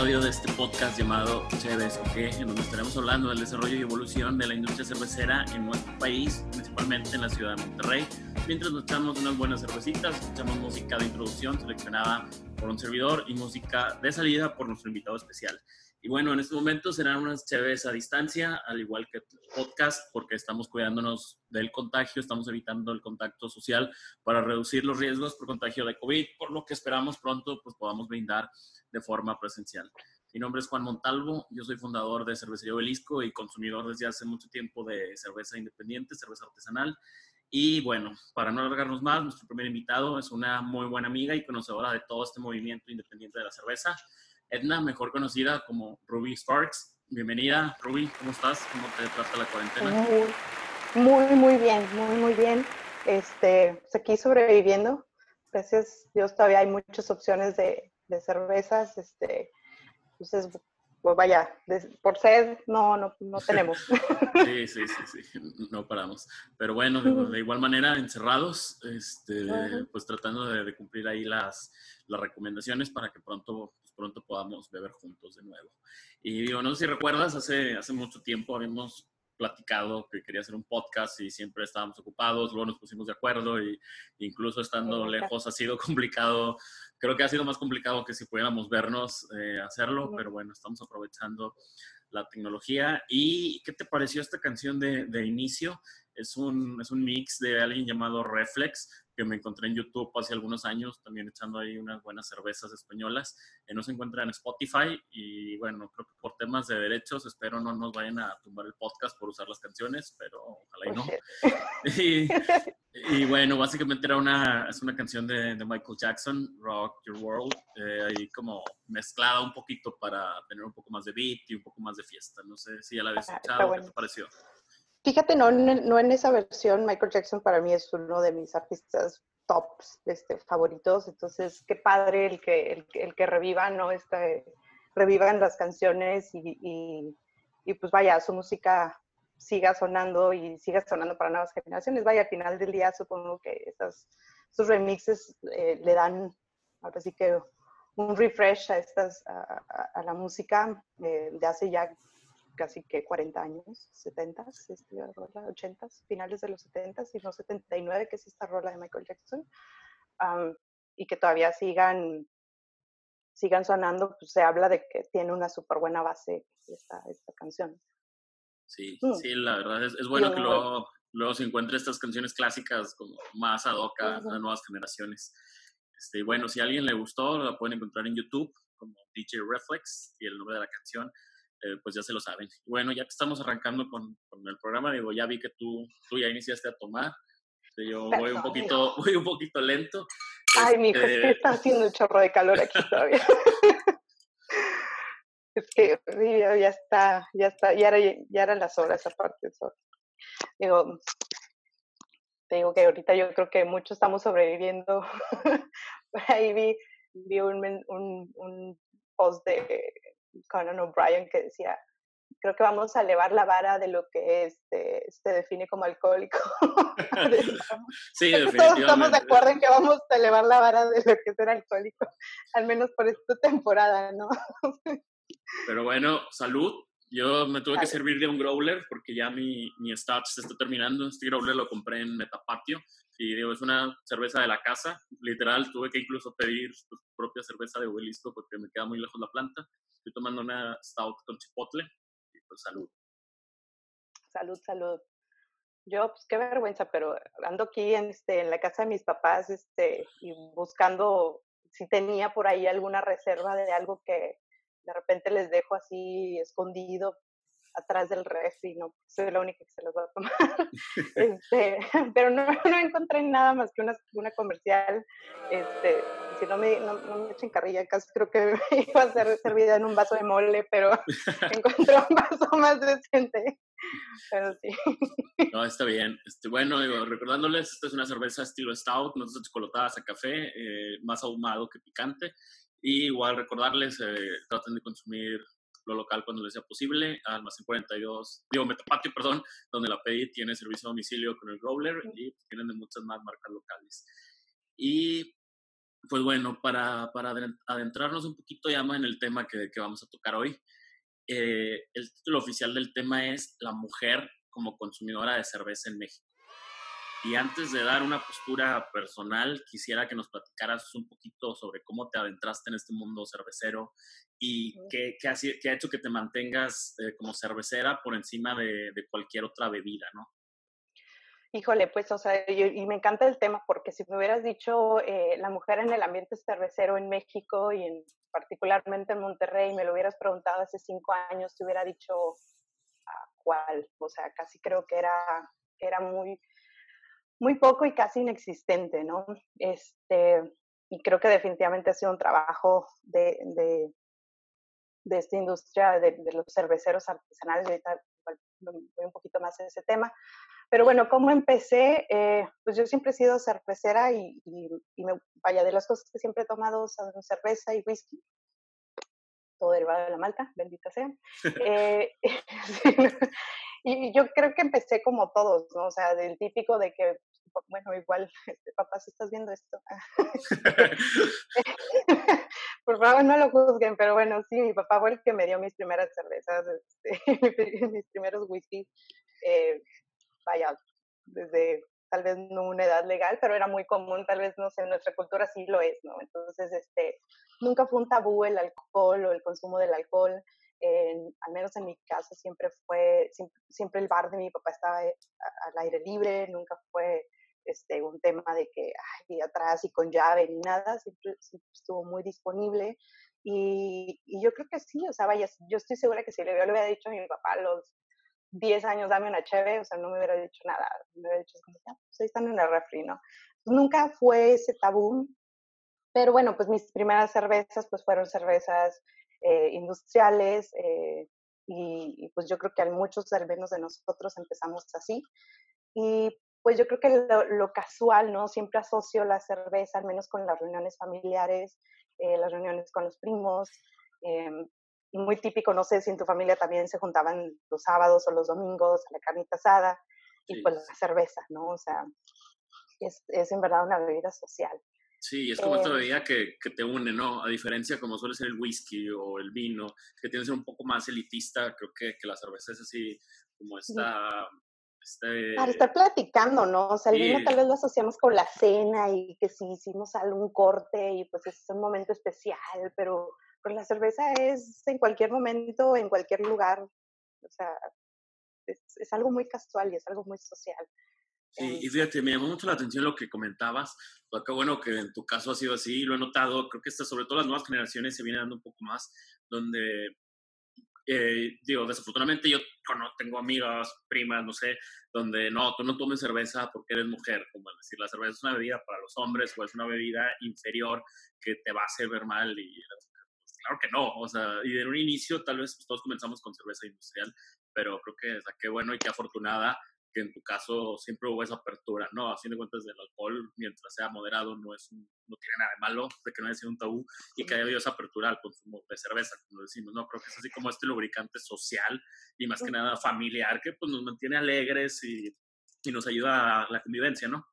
Episodio de este podcast llamado Chévez ¿ok? en donde estaremos hablando del desarrollo y evolución de la industria cervecera en nuestro país, principalmente en la ciudad de Monterrey. Mientras nos echamos unas buenas cervecitas, escuchamos música de introducción seleccionada por un servidor y música de salida por nuestro invitado especial. Y bueno, en este momento serán unas chéves a distancia, al igual que podcast, porque estamos cuidándonos del contagio, estamos evitando el contacto social para reducir los riesgos por contagio de COVID, por lo que esperamos pronto pues podamos brindar de forma presencial. Mi nombre es Juan Montalvo, yo soy fundador de Cervecería Obelisco y consumidor desde hace mucho tiempo de cerveza independiente, cerveza artesanal. Y bueno, para no alargarnos más, nuestro primer invitado es una muy buena amiga y conocedora de todo este movimiento independiente de la cerveza. Edna, mejor conocida como Ruby Sparks. Bienvenida, Ruby, ¿cómo estás? ¿Cómo te trata la cuarentena? Muy, muy, bien, muy, muy bien. Este, pues aquí sobreviviendo. Gracias Dios, todavía hay muchas opciones de, de cervezas. Este, entonces, pues vaya, por sed no, no, no tenemos. Sí, sí, sí, sí, no paramos. Pero bueno, de, igual manera, encerrados, este, pues tratando de, de, cumplir ahí las, las recomendaciones para que pronto pronto podamos beber juntos de nuevo. Y digo, no sé si recuerdas, hace, hace mucho tiempo habíamos platicado que quería hacer un podcast y siempre estábamos ocupados, luego nos pusimos de acuerdo y incluso estando lejos ha sido complicado, creo que ha sido más complicado que si pudiéramos vernos eh, hacerlo, pero bueno, estamos aprovechando la tecnología. ¿Y qué te pareció esta canción de, de inicio? Es un, es un mix de alguien llamado Reflex, que me encontré en YouTube hace algunos años, también echando ahí unas buenas cervezas españolas. que no se encuentra en Spotify y bueno, creo que por temas de derechos espero no nos vayan a tumbar el podcast por usar las canciones, pero ojalá y no. y, bueno, básicamente era una, es una canción de, de Michael Jackson, Rock Your World, eh, ahí como mezclada un poquito para tener un poco más de beat y un poco más de fiesta. No sé si ya la habías ah, escuchado, ¿qué te pareció? Fíjate, no, no en esa versión, Michael Jackson para mí es uno de mis artistas tops este, favoritos, entonces qué padre el que, el, el que revivan, ¿no? Este, revivan las canciones y, y, y, pues vaya, su música siga sonando y siga sonando para nuevas generaciones. Vaya, al final del día supongo que esas, sus remixes eh, le dan, ahora sí que un refresh a, estas, a, a, la música eh, de hace ya casi que 40 años, 70, este, 80, finales de los 70 y no 79, que es esta rola de Michael Jackson, y que todavía sigan, sigan sonando, pues se habla de que tiene una súper buena base esta, esta canción. Sí, mm. sí, la verdad es, es bueno que luego, luego se encuentre estas canciones clásicas como más ad hoc a, las nuevas generaciones. Este, bueno, si a alguien le gustó, la pueden encontrar en YouTube como DJ Reflex y el nombre de la canción eh, pues ya se lo saben. Bueno, ya que estamos arrancando con, con, el programa, digo, ya vi que tú, tú ya iniciaste a tomar. Yo voy un poquito, voy un poquito lento. Ay, mi hijo, es que este está haciendo un chorro de calor aquí todavía. es que ya está, ya está, ya, era, ya eran las horas aparte. Digo, te digo que ahorita yo creo que muchos estamos sobreviviendo. ahí vi, vi un, un, un post de Conan O'Brien que decía, creo que vamos a elevar la vara de lo que este, se define como alcohólico. sí, definitivamente. Todos estamos de acuerdo en que vamos a elevar la vara de lo que es ser alcohólico, al menos por esta temporada, ¿no? Pero bueno, salud. Yo me tuve que servir de un growler porque ya mi, mi stout se está terminando. Este growler lo compré en Metapatio y digo, es una cerveza de la casa. Literal, tuve que incluso pedir propia cerveza de obelisco porque me queda muy lejos la planta. Estoy tomando una stout con chipotle y pues salud. Salud, salud. Yo, pues qué vergüenza, pero ando aquí en, este, en la casa de mis papás este, y buscando si tenía por ahí alguna reserva de algo que de repente les dejo así escondido atrás del refri, no soy la única que se los va a tomar. este, pero no, no, encontré nada más que una, una comercial. Este, si no me, no, no me echen carrilla, casi creo que iba a ser servida en un vaso de mole, pero encontré un vaso más decente. Pero sí. No, está bien. Este, bueno, digo, recordándoles, esta es una cerveza estilo stout, no son chocolatadas a café, eh, más ahumado que picante. Y igual recordarles, eh, traten de consumir lo local cuando les sea posible. Almacén 42, digo, Metapatio, perdón, donde la pedí tiene servicio a domicilio con el Growler y tienen de muchas más marcas locales. Y pues bueno, para, para adentrarnos un poquito ya más en el tema que, que vamos a tocar hoy, eh, el título oficial del tema es La mujer como consumidora de cerveza en México. Y antes de dar una postura personal, quisiera que nos platicaras un poquito sobre cómo te adentraste en este mundo cervecero y qué, qué, ha, qué ha, hecho que te mantengas eh, como cervecera por encima de, de, cualquier otra bebida, ¿no? Híjole, pues, o sea, y me encanta el tema porque si me hubieras dicho eh, la mujer en el ambiente cervecero en México y en, particularmente en Monterrey, me lo hubieras preguntado hace cinco años, te hubiera dicho a cuál, o sea, casi creo que era, era muy, muy poco y casi inexistente, ¿no? Este, y creo que definitivamente ha sido un trabajo de, de, de esta industria de, de, los cerveceros artesanales, ahorita voy un poquito más en ese tema, pero bueno, ¿cómo empecé? Eh, pues yo siempre he sido cervecera y, y, y, me, vaya, de las cosas que siempre he tomado son cerveza y whisky, todo derivado de la malta, bendita sea. eh, y yo creo que empecé como todos, ¿no? O sea, del típico de que, bueno, igual, este, papá, si estás viendo esto, por favor no lo juzguen, pero bueno, sí, mi papá fue el que me dio mis primeras cervezas, este, mis primeros whisky. Eh, vaya, desde tal vez no una edad legal, pero era muy común, tal vez, no sé, en nuestra cultura sí lo es, ¿no? Entonces, este, nunca fue un tabú el alcohol o el consumo del alcohol, en, al menos en mi caso siempre fue, siempre, siempre, el bar de mi papá estaba eh, al aire libre, nunca fue este, un tema de que, ay, atrás y con llave ni nada, siempre, siempre estuvo muy disponible. Y, y, yo creo que sí, o sea, vaya, yo estoy segura que si le, hubiera dicho a mi papá a los 10 años, dame una cheve, o sea, no me hubiera dicho nada, me hubiera dicho, ya, pues ahí están en el refri, ¿no? Nunca fue ese tabú, pero bueno, pues mis primeras cervezas, pues fueron cervezas eh, industriales, eh, y, y, pues yo creo que muchos, al menos de nosotros, empezamos así. Y pues yo creo que lo, lo casual, ¿no? Siempre asocio la cerveza, al menos con las reuniones familiares, eh, las reuniones con los primos, em, muy típico, no sé si en tu familia también se juntaban los sábados o los domingos a la carnita asada y pues la cerveza, ¿no? O sea, es, es en verdad una bebida social. Sí, es como esta bebida que, que, te une, ¿no? A diferencia como suele ser el whisky o el vino, que tiene que ser un poco más elitista, creo que, que la cerveza es así como esta... Este... Para estar platicando, ¿no? O sea, el vino tal vez lo asociamos con la cena y que si hicimos algún corte y pues es un momento especial, pero pues la cerveza es en cualquier momento, en cualquier lugar. O sea, es, es algo muy casual y es algo muy social. Sí, y fíjate, me llamó mucho la atención lo que comentabas. Pues qué bueno que en tu caso ha sido así, lo he notado. Creo que esta, sobre todo las nuevas generaciones se viene dando un poco más, donde, eh, digo, desafortunadamente yo no, tengo amigas, primas, no sé, donde no, tú no tomes cerveza porque eres mujer. Como decir, la cerveza es una bebida para los hombres o es una bebida inferior que te va a hacer ver mal y claro que no, o sea, y en un inicio tal vez pues, todos comenzamos con cerveza industrial, pero creo que o sea, qué bueno y qué afortunada que en tu caso siempre hubo esa apertura, ¿no? A fin de cuentas del alcohol, mientras sea moderado, no es un, no tiene nada de malo, de que no haya sido un tabú y que haya habido esa apertura al consumo de cerveza, como decimos, ¿no? Creo que es así como este lubricante social y más que nada familiar que pues nos mantiene alegres y, y nos ayuda a la convivencia, ¿no?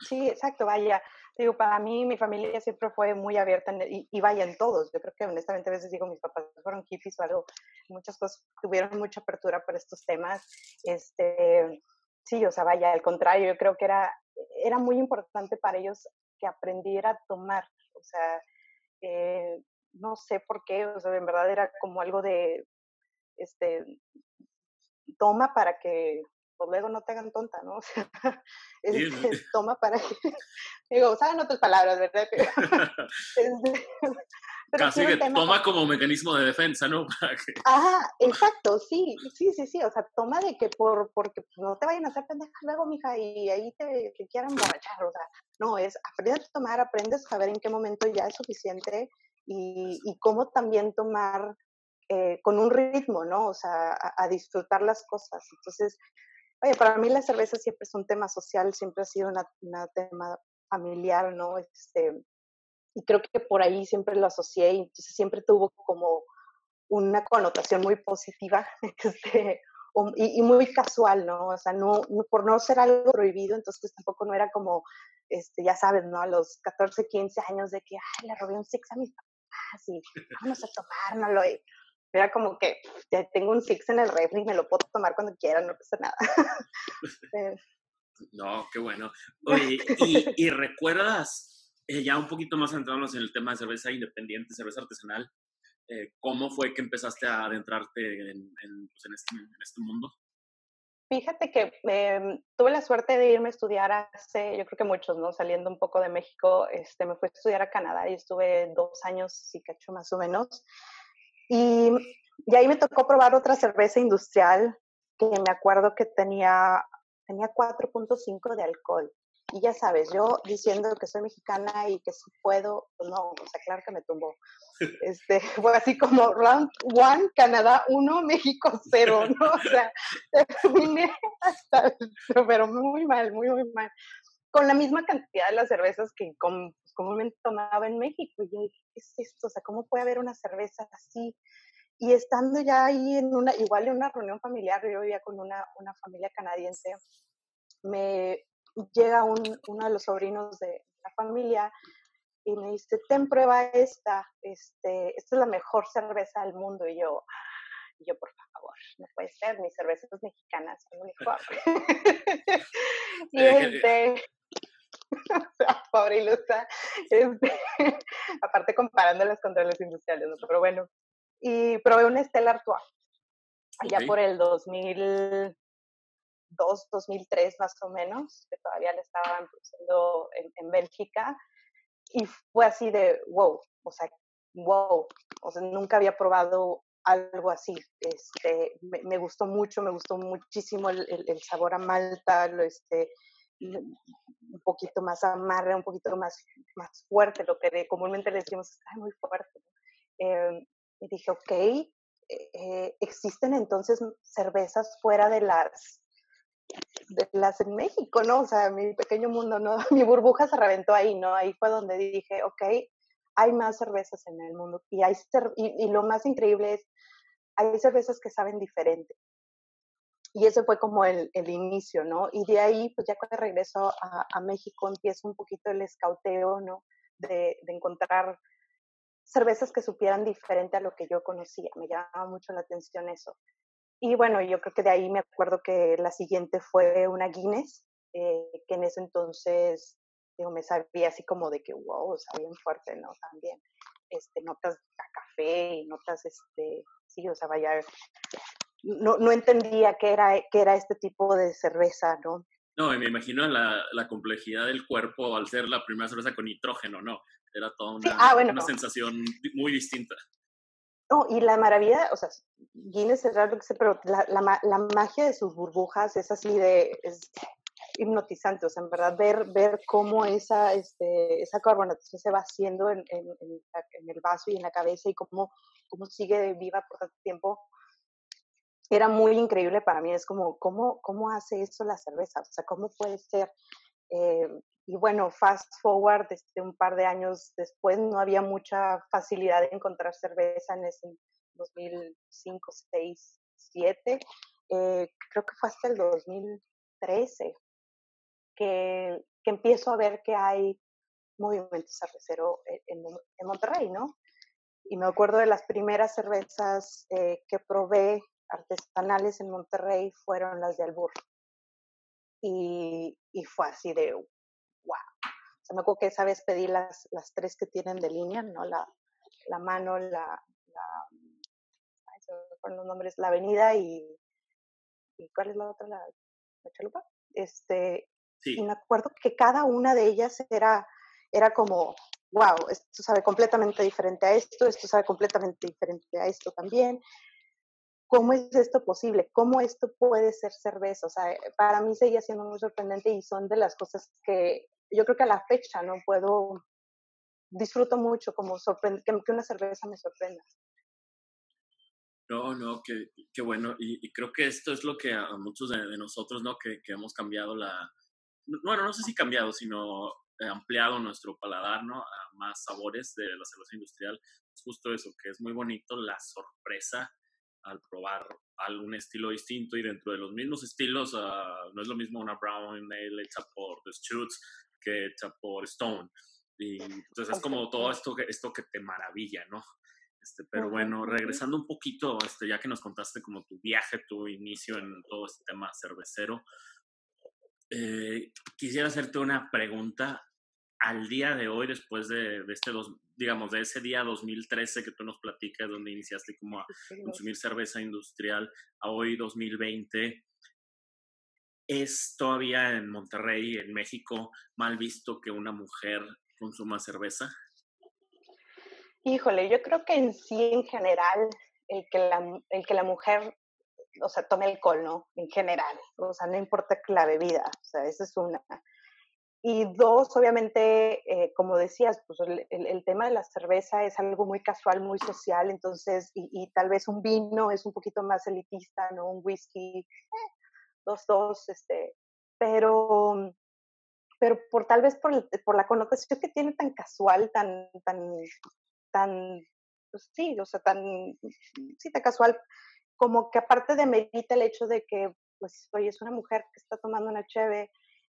Sí, exacto, vaya digo, para mí mi familia siempre fue muy abierta en, y, y, vaya en todos. Yo creo que honestamente a veces digo, mis papás fueron hippies o algo, muchas cosas tuvieron mucha apertura por estos temas. Este, sí, o sea, vaya, al contrario, yo creo que era, era muy importante para ellos que aprendiera a tomar. O sea, eh, no sé por qué, o sea, en verdad era como algo de, este, toma para que pues luego no te hagan tonta, ¿no? O sea, es, sí. toma para que, digo, saben otras palabras, ¿verdad? Pero, es, pero Casi que toma como mecanismo de defensa, ¿no? Para que... Ajá, exacto, sí, sí, sí, sí, o sea, toma de que por, porque no te vayan a hacer pendeja luego, mija, y ahí te, te quieran emborrachar, o sea, no, es aprender a tomar, aprendes a saber en qué momento ya es suficiente y, y cómo también tomar eh, con un ritmo, ¿no? O sea, a, a, disfrutar las cosas. Entonces, Oye, para mí la cerveza siempre es un tema social, siempre ha sido un tema familiar, ¿no? Este, y creo que por ahí siempre lo asocié y entonces siempre tuvo como una connotación muy positiva, este, y, muy casual, ¿no? O sea, no, por no ser algo prohibido, entonces tampoco no era como, este, ya sabes, ¿no? A los 14, 15 años de que, ay, le robé un six a mis papás y vamos a tomárnoslo. Y era como que ya tengo un six en el refri y me lo puedo tomar cuando quiera, no pasa nada. Eh. no, qué bueno. Oye, ¿y, recuerdas, eh, ya un poquito más centrándonos en el tema de cerveza independiente, cerveza artesanal, eh, ¿cómo fue que empezaste a adentrarte en, pues, este, en, este, mundo? Fíjate que em, tuve la suerte de irme a estudiar hace, yo creo que muchos, ¿no? Saliendo un poco de México, este, me fui a estudiar a Canadá y estuve dos años, sí, cacho más o menos. Y, y ahí me tocó probar otra cerveza industrial que me acuerdo que tenía, tenía 4.5 de alcohol. Y ya sabes, yo diciendo que soy mexicana y que si puedo, pues no, o sea, claro que me tumbó. Este, fue así como round one, Canadá uno, México cero, ¿no? O sea, terminé hasta, pero muy mal, muy, muy mal. Con la misma cantidad de las cervezas que pues, comúnmente tomaba en México. Y yo dije, ¿qué es esto? O sea, ¿cómo puede haber una cerveza así? Y estando ya ahí en una, igual en una reunión familiar, yo vivía con una, una familia canadiense, me, llega uno de los sobrinos de la familia y me dice, ten prueba esta, este, esta es la mejor cerveza del mundo. Y yo, y yo, por favor, no puede ser, mis cervezas mexicanas son mejor. y este, o sea, pobre ilusa, este, aparte comparándolas contra los industriales, ¿no? pero bueno, y probé un Stella Artois, allá por el 2000, 2003 más o menos, que todavía le estaban produciendo en, en, Bélgica, y fue así de wow, o sea, wow, o sea, nunca había probado algo así. Este, me, me gustó mucho, me gustó muchísimo el, el, sabor a malta, lo, este, un poquito más amarga, un poquito más, más fuerte, lo que comúnmente le decimos, es muy fuerte. Eh, y dije, ok, eh, existen entonces cervezas fuera de las de las en México, ¿no? O sea, mi pequeño mundo, ¿no? Mi burbuja se reventó ahí, ¿no? Ahí fue donde dije, ok, hay más cervezas en el mundo. Y, hay y, lo más increíble es, hay cervezas que saben diferente. Y ese fue como el, el inicio, ¿no? Y de ahí, pues ya cuando regreso a, a México, empiezo un poquito el escauteo, ¿no? De, de encontrar cervezas que supieran diferente a lo que yo conocía. Me llamaba mucho la atención eso. Y bueno, yo creo que de ahí me acuerdo que la siguiente fue una Guinness, eh, que en ese entonces digo, me sabía así como de que, wow, o sea, bien fuerte, ¿no? También, este, notas a café y notas, este, sí, o sea, vaya, no, no entendía qué era, qué era este tipo de cerveza, ¿no? No, y me imagino la, la, complejidad del cuerpo al ser la primera cerveza con nitrógeno, ¿no? Era toda una, ah, una sensación muy distinta. No, y la maravilla, o sea, Guinness es raro que sé, pero la, la, la, magia de sus burbujas es así de, es hipnotizante, o sea, en verdad ver, ver cómo esa, este, esa carbonatación se va haciendo en, en, en, el vaso y en la cabeza y cómo, cómo sigue viva por tanto tiempo, era muy increíble para mí, es como, ¿cómo, cómo hace eso la cerveza? O sea, ¿cómo puede ser? Eh, y bueno, fast forward, este, un par de años después, no había mucha facilidad de encontrar cerveza en ese 2005, 6, 7. creo que fue hasta el 2013 que, que empiezo a ver que hay movimiento cervecero e, en, en, Monterrey, ¿no? Y me acuerdo de las primeras cervezas eh, que probé artesanales en Monterrey fueron las de Albur. Y, y fue así de, wow. O sea, me acuerdo que esa vez pedí las, las tres que tienen de línea, ¿no? La, la mano, la, la ay, los nombres, la avenida y, y ¿cuál es la otra? La, la chalupa. Este, Y me acuerdo que cada una de ellas era, era como, wow, esto sabe completamente diferente a esto, esto sabe completamente diferente a esto también. ¿Cómo es esto posible? ¿Cómo esto puede ser cerveza? O sea, para mí seguía siendo muy sorprendente y son de las cosas que yo creo que a la fecha no puedo, disfruto mucho como sorprende, que, una cerveza me sorprenda. No, no, qué, qué bueno. Y, creo que esto es lo que a, muchos de, nosotros, ¿no? Que, que, hemos cambiado la... Bueno, no sé si cambiado, sino ampliado nuestro paladar, ¿no? A más sabores de la cerveza industrial. Es justo eso, que es muy bonito la sorpresa al probar algún estilo distinto y dentro de los mismos estilos uh, no es lo mismo una brown ale hecha por The Shoots que hecha por Stone. Y entonces es como todo esto que, esto que te maravilla, ¿no? Este, pero bueno, regresando un poquito, este, ya que nos contaste como tu viaje, tu inicio en todo este tema cervecero, eh, quisiera hacerte una pregunta al día de hoy, después de, de, este, dos, digamos, de ese día 2013 que tú nos platicas, donde iniciaste como a consumir cerveza industrial, a hoy 2020, ¿es todavía en Monterrey, en México, mal visto que una mujer consuma cerveza? Híjole, yo creo que en sí, en general, el que la, el que la mujer, o sea, tome alcohol, ¿no? En general, o sea, no importa la bebida, o sea, esa es una. Y dos, obviamente, eh, como decías, pues el, tema de la cerveza es algo muy casual, muy social, entonces, y, tal vez un vino es un poquito más elitista, ¿no? Un whisky, dos, dos, este, pero, pero por tal vez por, por la connotación que tiene tan casual, tan, tan, tan, pues sí, o sea, tan, sí, tan casual, como que aparte de medita el hecho de que, pues, oye, es una mujer que está tomando una cheve,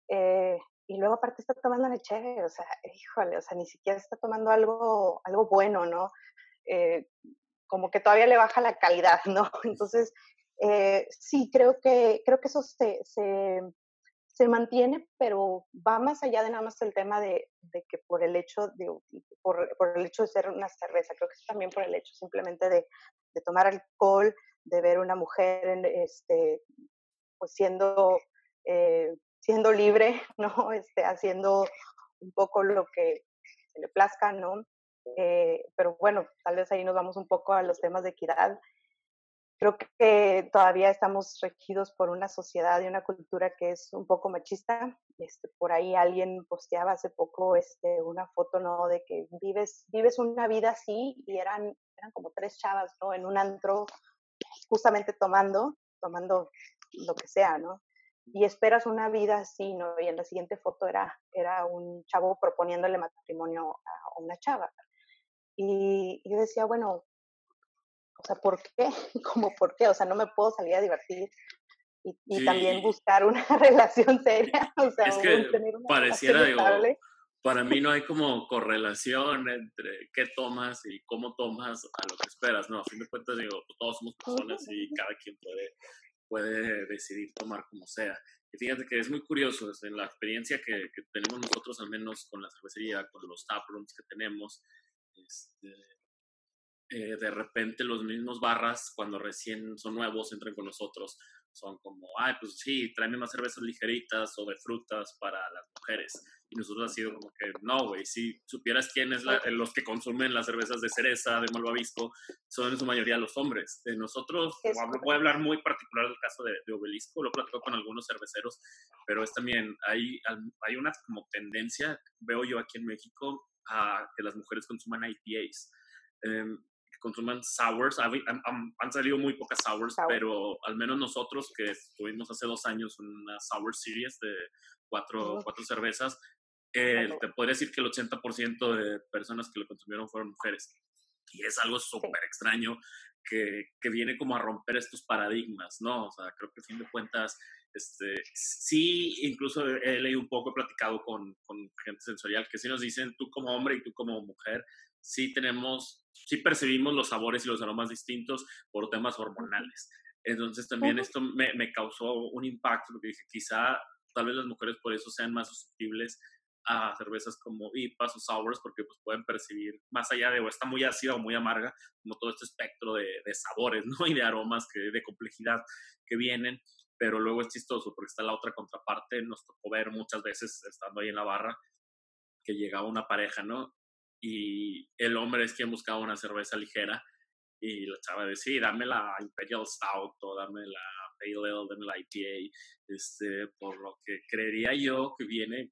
eh, y luego aparte está tomando una cheve, o sea, híjole, o sea, ni siquiera está tomando algo, algo bueno, ¿no? Eh, como que todavía le baja la calidad, ¿no? Entonces, eh, sí, creo que, creo que eso se, se, se, mantiene, pero va más allá de nada más el tema de, de que por el hecho de, por, por, el hecho de ser una cerveza, creo que es también por el hecho simplemente de, de tomar alcohol, de ver una mujer en, este, pues siendo eh, siendo libre, ¿no? Este, haciendo un poco lo que se le plazca, ¿no? Eh, pero bueno, tal vez ahí nos vamos un poco a los temas de equidad. Creo que todavía estamos regidos por una sociedad y una cultura que es un poco machista. Este, por ahí alguien posteaba hace poco este, una foto, ¿no? De que vives, vives una vida así y eran, eran como tres chavas, ¿no? En un antro, justamente tomando, tomando lo que sea, ¿no? Y esperas una vida así, ¿no? Y en la siguiente foto era, era un chavo proponiéndole matrimonio a una chava. Y, yo decía, bueno, o sea, ¿por qué? ¿Cómo por qué? O sea, no me puedo salir a divertir y, y sí. también buscar una relación seria. O sea, es que tener una pareciera, digo, para mí no hay como correlación entre qué tomas y cómo tomas a lo que esperas, ¿no? A fin de cuentas, digo, todos somos personas y cada quien puede puede decidir tomar como sea. Y fíjate que es muy curioso, es en la experiencia que, que, tenemos nosotros, al menos con la cervecería, con los taprooms que tenemos, este, eh, de repente los mismos barras, cuando recién son nuevos, entran con nosotros, son como, ay, pues sí, tráeme más cervezas ligeritas o de frutas para las mujeres. Y nosotros ha sido como que, no, güey, si supieras quién es la, los que consumen las cervezas de cereza, de malvavisco, son en su mayoría los hombres. De nosotros, voy a hablar muy particular del caso de, de Obelisco, lo platico con algunos cerveceros, pero es también, hay, hay una como tendencia, veo yo aquí en México, a que las mujeres consuman IPAs. Eh, consuman sours. Han, salido muy pocas sours, Sour. pero al menos nosotros que tuvimos hace dos años una sour series de cuatro, cuatro cervezas, eh, te podría decir que el 80% de personas que lo consumieron fueron mujeres. Y es algo súper extraño que, que, viene como a romper estos paradigmas, ¿no? O sea, creo que a fin de cuentas, este, sí, incluso he leído un poco, he platicado con, con gente sensorial, que sí nos dicen, tú como hombre y tú como mujer, sí tenemos, sí percibimos los sabores y los aromas distintos por temas hormonales. Entonces también esto me, me causó un impacto, porque dije, quizá tal vez las mujeres por eso sean más susceptibles a cervezas como IPAs o sours porque pues pueden percibir más allá de o está muy ácida o muy amarga como todo este espectro de, de sabores ¿no? y de aromas que de complejidad que vienen pero luego es chistoso porque está la otra contraparte nos tocó ver muchas veces estando ahí en la barra que llegaba una pareja no y el hombre es quien buscaba una cerveza ligera y la chava decía, sí, dame la Imperial Stout o dame la Pale Ale, dame la IPA, este, por lo que creería yo que viene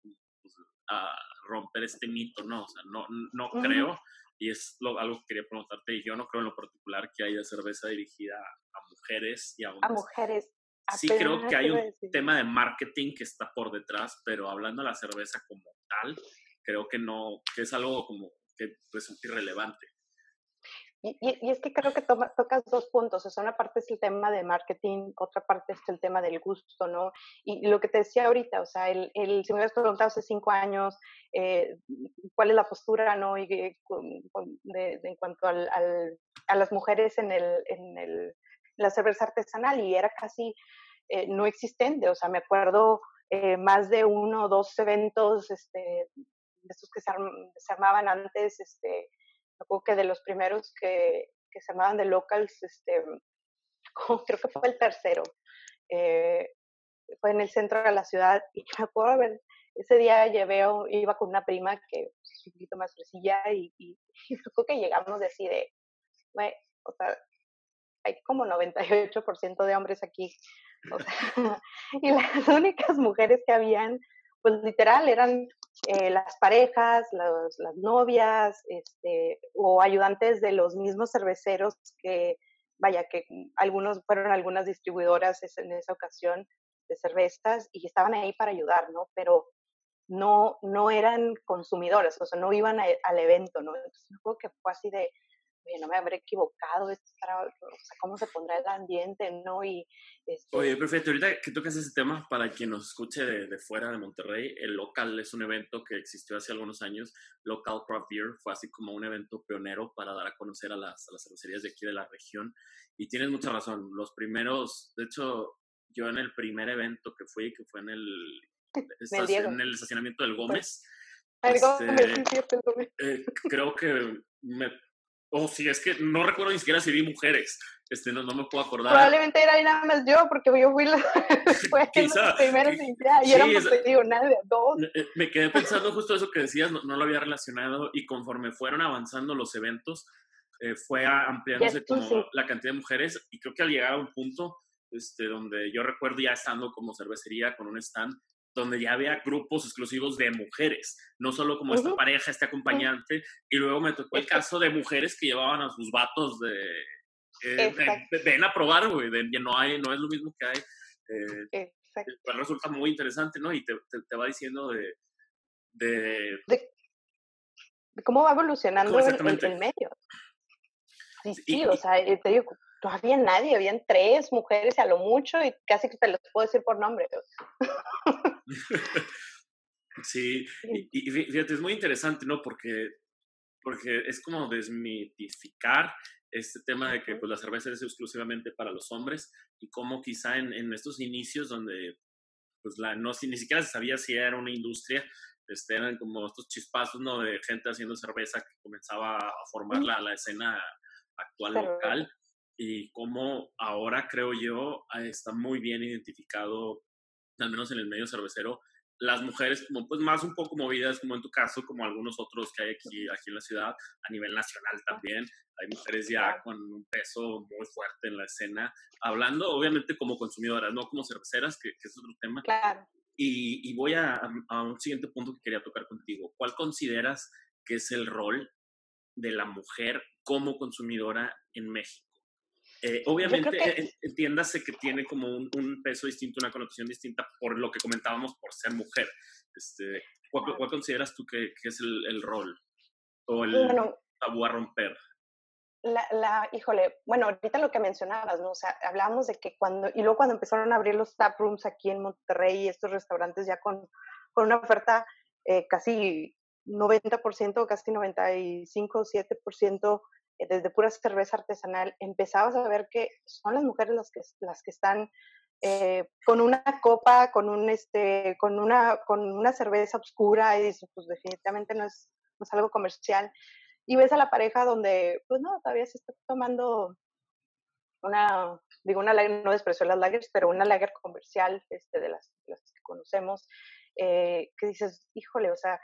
a romper este mito, ¿no? O sea, no, no uh -huh. creo, y es lo, algo que quería preguntarte, y yo no creo en lo particular que haya cerveza dirigida a mujeres y a hombres. A mujeres. Sí creo que hay un tema de marketing que está por detrás, pero hablando de la cerveza como tal, creo que no, que es algo como que resulta irrelevante. Y, y, es que creo que tocas dos puntos, o sea, una parte es el tema de marketing, otra parte es el tema del gusto, ¿no? Y, lo que te decía ahorita, o sea, el, el, si me hubieras preguntado hace cinco años eh, cuál es la postura, ¿no? Y, de, en cuanto al, al, a las mujeres en, el, en el, la cerveza artesanal, y era casi eh, no existente, o sea, me acuerdo eh, más de uno o dos eventos, este, de estos que se, se armaban antes, este, que de los primeros que, que se llamaban de locals, este, creo que fue el tercero, eh, fue en el centro de la ciudad y me acuerdo ver, ese día llevé, iba con una prima que es un poquito más fresilla y, y, creo que llegamos de así de, o sea, hay como 98% de hombres aquí, o sea, y las únicas mujeres que habían, pues literal, eran eh, las parejas, las novias, este, o ayudantes de los mismos cerveceros que, vaya, que algunos fueron algunas distribuidoras en esa ocasión de cervezas y estaban ahí para ayudar, ¿no? Pero no, no eran consumidoras, o sea, no iban al evento, ¿no? Entonces, creo que fue así de, oye, no me habré equivocado, o sea, cómo se pondrá el ambiente, ¿no? Y, este... Oye, perfecto, ahorita que tocas ese tema, para quien nos escuche de, de, fuera de Monterrey, el local es un evento que existió hace algunos años, Local Craft Beer, fue así como un evento pionero para dar a conocer a las, a las cervecerías de aquí de la región, y tienes mucha razón, los primeros, de hecho, yo en el primer evento que fui, que fue en el, en el estacionamiento del Gómez, este, eh, creo que me Oh, sí, es que no recuerdo ni siquiera si vi mujeres. Este, no, no me puedo acordar. Probablemente era nada más yo, porque yo fui la fue Quizá, primeros y ya, y sí, éramos, te digo, nadie, dos. Eh, me quedé pensando justo eso que decías, no, no, lo había relacionado, y conforme fueron avanzando los eventos, eh, fue ampliándose como sí. la cantidad de mujeres, y creo que al llegar a un punto este, donde yo recuerdo ya estando como cervecería con un stand, donde ya había grupos exclusivos de mujeres, no solo como esta pareja, este acompañante, y luego me tocó el caso de mujeres que llevaban a sus vatos de, eh, ven a probar, güey, no, hay, no es lo mismo que hay. Eh, pues resulta muy interesante, ¿no? Y te, te, va diciendo de de, de, cómo va evolucionando el, el, medio. Sí, sí, o sea, eh, te digo, todavía nadie, habían tres mujeres a lo mucho y casi que te los puedo decir por nombre. sí, y, fíjate, es muy interesante, ¿no? Porque, porque es como desmitificar este tema de que pues, la cerveza es exclusivamente para los hombres y cómo quizá en, en estos inicios donde pues la, no, ni siquiera se sabía si era una industria, este, eran como estos chispazos ¿no? de gente haciendo cerveza que comenzaba a formar la, la escena actual local y cómo ahora creo yo está muy bien identificado, al menos en el medio cervecero, las mujeres como pues más un poco movidas, como en tu caso, como algunos otros que hay aquí, aquí en la ciudad, a nivel nacional también. Hay mujeres ya con un peso muy fuerte en la escena, hablando obviamente como consumidoras, no como cerveceras, que, que es otro tema. Claro. Y, y voy a, a, un siguiente punto que quería tocar contigo. ¿Cuál consideras que es el rol de la mujer como consumidora en México? Eh, obviamente, que... entiéndase que tiene como un, un, peso distinto, una connotación distinta por lo que comentábamos por ser mujer. Este, ¿cuál, ¿cuál, consideras tú que, que es el, el, rol o el bueno, tabú a romper? La, la, híjole, bueno, ahorita lo que mencionabas, ¿no? O sea, hablábamos de que cuando, y luego cuando empezaron a abrir los tap rooms aquí en Monterrey, estos restaurantes ya con, con una oferta eh, casi 90%, casi 95, 7% eh, desde pura cerveza artesanal, empezabas a ver que son las mujeres las que, las que están eh, con una copa, con, un, este, con, una, con una cerveza oscura y dices, pues definitivamente no es, no es algo comercial. Y ves a la pareja donde, pues no, todavía se está tomando una, digo, una lager, no desprecio las lagers, pero una lager comercial este, de las, las que conocemos, eh, que dices, híjole, o sea,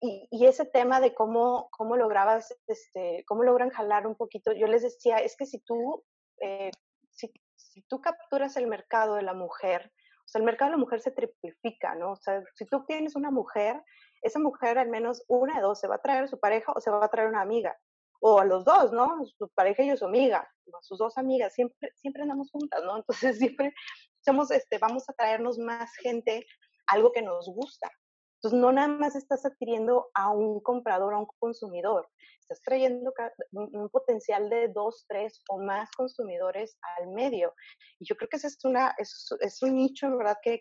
y, y, ese tema de cómo, cómo lograbas, este, cómo logran jalar un poquito, yo les decía, es que si tú, eh, si, si, tú capturas el mercado de la mujer, o sea, el mercado de la mujer se triplifica, ¿no? O sea, si tú tienes una mujer, esa mujer al menos una de dos, se va a traer a su pareja o se va a traer una amiga, o a los dos, ¿no? Su pareja y su amiga, sus dos amigas, siempre, siempre andamos juntas, ¿no? Entonces siempre somos, este, vamos a traernos más gente, algo que nos gusta, Entonces, no nada más estás adquiriendo a un comprador, a un consumidor, estás trayendo un, potencial de dos, tres o más consumidores al medio. Y yo creo que ese es, una, es, un nicho, ¿verdad?, que,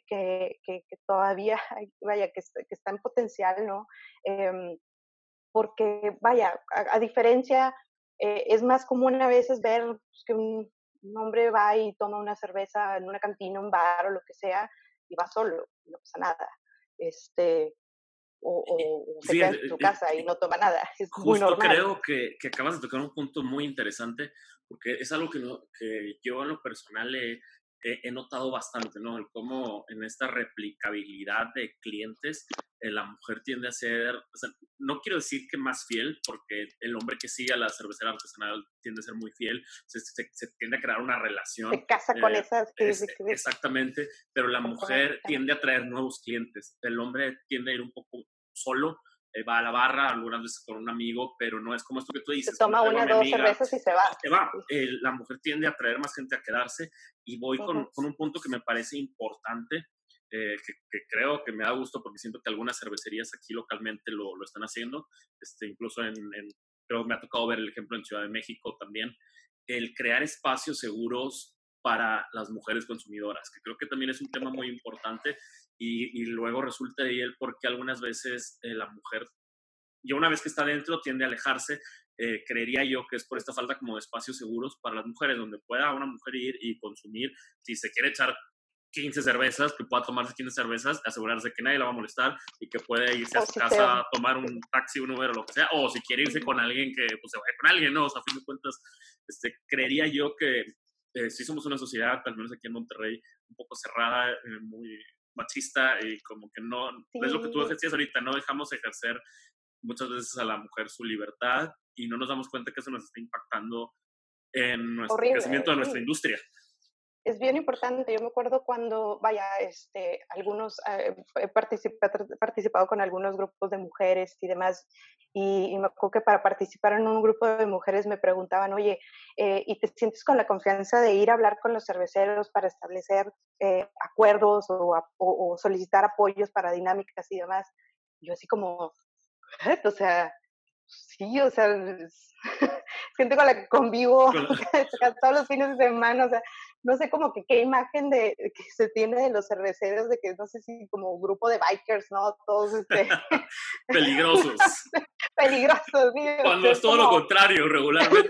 todavía, vaya, que, está en potencial, ¿no? Eh, porque, vaya, a, diferencia, eh, es más común a veces ver pues, que un, un hombre va y toma una cerveza en una cantina, un bar o lo que sea, y va solo, no pasa nada este, o, o, se queda en su casa y no toma nada. Es muy normal. creo que, que, acabas de tocar un punto muy interesante, porque es algo que, no, que yo en lo personal he, he, notado bastante, ¿no? El cómo en esta replicabilidad de clientes eh, la mujer tiende a ser, o sea, no quiero decir que más fiel, porque el hombre que sigue a la cervecera artesanal tiende a ser muy fiel, se, se, tiende a crear una relación. Se casa con eh, esas. Que, exactamente, pero la mujer tiende a traer nuevos clientes, el hombre tiende a ir un poco solo eh, va a la barra, algunas veces con un amigo, pero no es como esto que tú dices. Se toma una, o dos cervezas y se va. Se va. la mujer tiende a atraer más gente a quedarse y voy con, con, un punto que me parece importante, eh, que, que, creo que me da gusto porque siento que algunas cervecerías aquí localmente lo, lo están haciendo, este, incluso en, en, creo me ha tocado ver el ejemplo en Ciudad de México también, el crear espacios seguros para las mujeres consumidoras, que creo que también es un tema muy importante y, y luego resulta ahí el por qué algunas veces eh, la mujer, ya una vez que está dentro, tiende a alejarse. Eh, creería yo que es por esta falta como de espacios seguros para las mujeres, donde pueda una mujer ir y consumir, si se quiere echar 15 cervezas, que pueda tomarse 15 cervezas, asegurarse que nadie la va a molestar y que puede irse a su casa a tomar un taxi, un Uber o lo que sea, o si quiere irse con alguien que pues, se vaya con alguien, ¿no? O sea, a fin de cuentas, este, creería yo que eh, si somos una sociedad, al menos aquí en Monterrey, un poco cerrada, eh, muy, machista y como que no, es lo que tú decías ahorita, no dejamos ejercer muchas veces a la mujer su libertad y no nos damos cuenta que eso nos está impactando en nuestro crecimiento de nuestra industria es bien importante. Yo me acuerdo cuando, vaya, este, algunos, eh, he participado, con algunos grupos de mujeres y demás, y, me acuerdo que para participar en un grupo de mujeres me preguntaban, oye, eh, ¿y te sientes con la confianza de ir a hablar con los cerveceros para establecer eh, acuerdos o, solicitar apoyos para dinámicas y demás? Yo así como, o sea, sí, o sea, gente con la que convivo todos los fines de semana, o sea, no sé como que qué imagen de que se tiene de los cerveceros, de que no sé si como grupo de bikers, ¿no? Todos este... peligrosos. peligrosos, sí. Cuando es todo lo contrario, regularmente.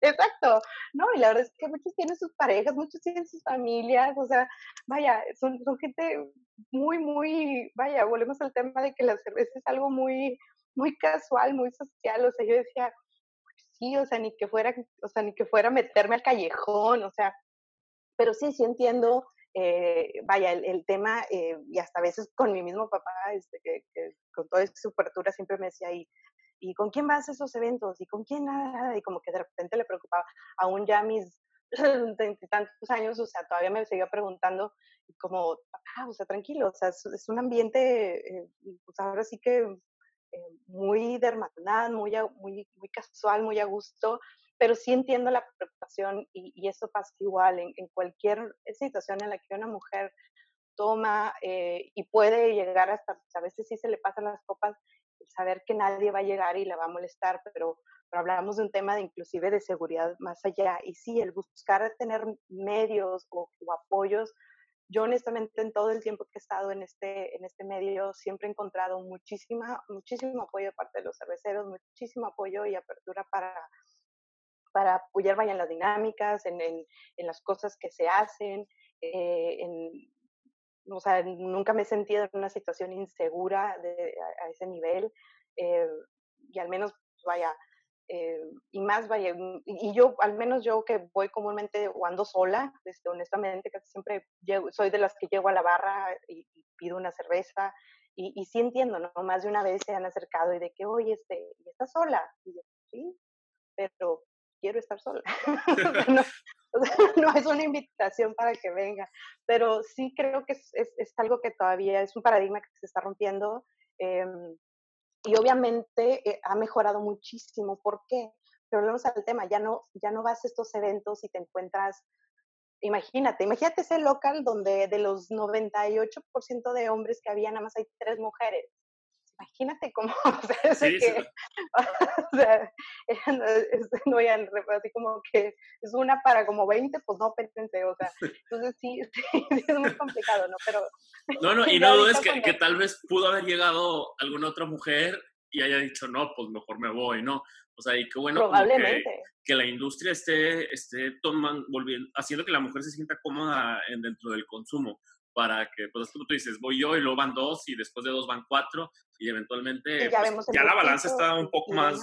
Exacto, no, y la verdad es que muchos tienen sus parejas, muchos tienen sus familias, o sea, vaya, son, son gente muy, muy, vaya, volvemos al tema de que la cerveza es algo muy, muy casual, muy social, o sea, yo decía, o sea, ni que fuera, o sea, ni que fuera meterme al callejón, o sea, pero sí, sí entiendo, eh, vaya, el, tema, eh, y hasta a veces con mi mismo papá, este, que, con toda su apertura siempre me decía, ¿y, ¿y con quién vas a esos eventos? ¿Y con quién nada? Y como que de repente le preocupaba, aún ya mis tantos años, o sea, todavía me seguía preguntando, como, papá, o sea, tranquilo, o sea, es, un ambiente, eh, pues ahora sí que eh, muy de muy, muy, muy casual, muy a gusto, pero sí entiendo la preocupación y, eso pasa igual en, cualquier situación en la que una mujer toma eh, y puede llegar hasta, pues, a veces sí se le pasan las copas, saber que nadie va a llegar y la va a molestar, pero, pero hablamos de un tema de inclusive de seguridad más allá. Y sí, el buscar tener medios o apoyos yo honestamente en todo el tiempo que he estado en este, en este medio siempre he encontrado muchísima, muchísimo apoyo de parte de los cerveceros, muchísimo apoyo y apertura para, para apoyar en las dinámicas, en, en, en las cosas que se hacen. Eh, en, o sea, nunca me he sentido en una situación insegura de, a, ese nivel. Eh, y al menos, vaya, eh, y más vaya, mm, y yo, al menos yo que voy comúnmente o ando sola, este, honestamente, casi siempre soy de las que llego a la barra y, pido una cerveza, y, y, sí entiendo, ¿no? Más de una vez se han acercado y de que, oye, este, ¿y estás sola? Y yo, sí, pero quiero estar sola. no, no, es una invitación para que venga, pero sí creo que es, es, es, algo que todavía es un paradigma que se está rompiendo. Eh, y obviamente eh, ha mejorado muchísimo. ¿Por qué? Pero volvemos al tema, ya no, ya no vas a estos eventos y te encuentras imagínate, imagínate ese local donde de los 98% de hombres que había, nada más hay tres mujeres. Imagínate cómo, o sea, que, o sea, no, así como que es una para como 20, pues no, pétense, o sea, entonces sí, sí, es muy complicado, ¿no? Pero... No, no, y no dudes que, que tal vez pudo haber llegado alguna otra mujer y haya dicho, no, pues mejor me voy, ¿no? O sea, y qué bueno que, que, la industria esté, esté tomando, volviendo, haciendo que la mujer se sienta cómoda en, dentro del consumo para que, pues tú dices, voy yo y luego van dos y después de dos van cuatro y eventualmente ya, pues, ya la balanza está un poco más,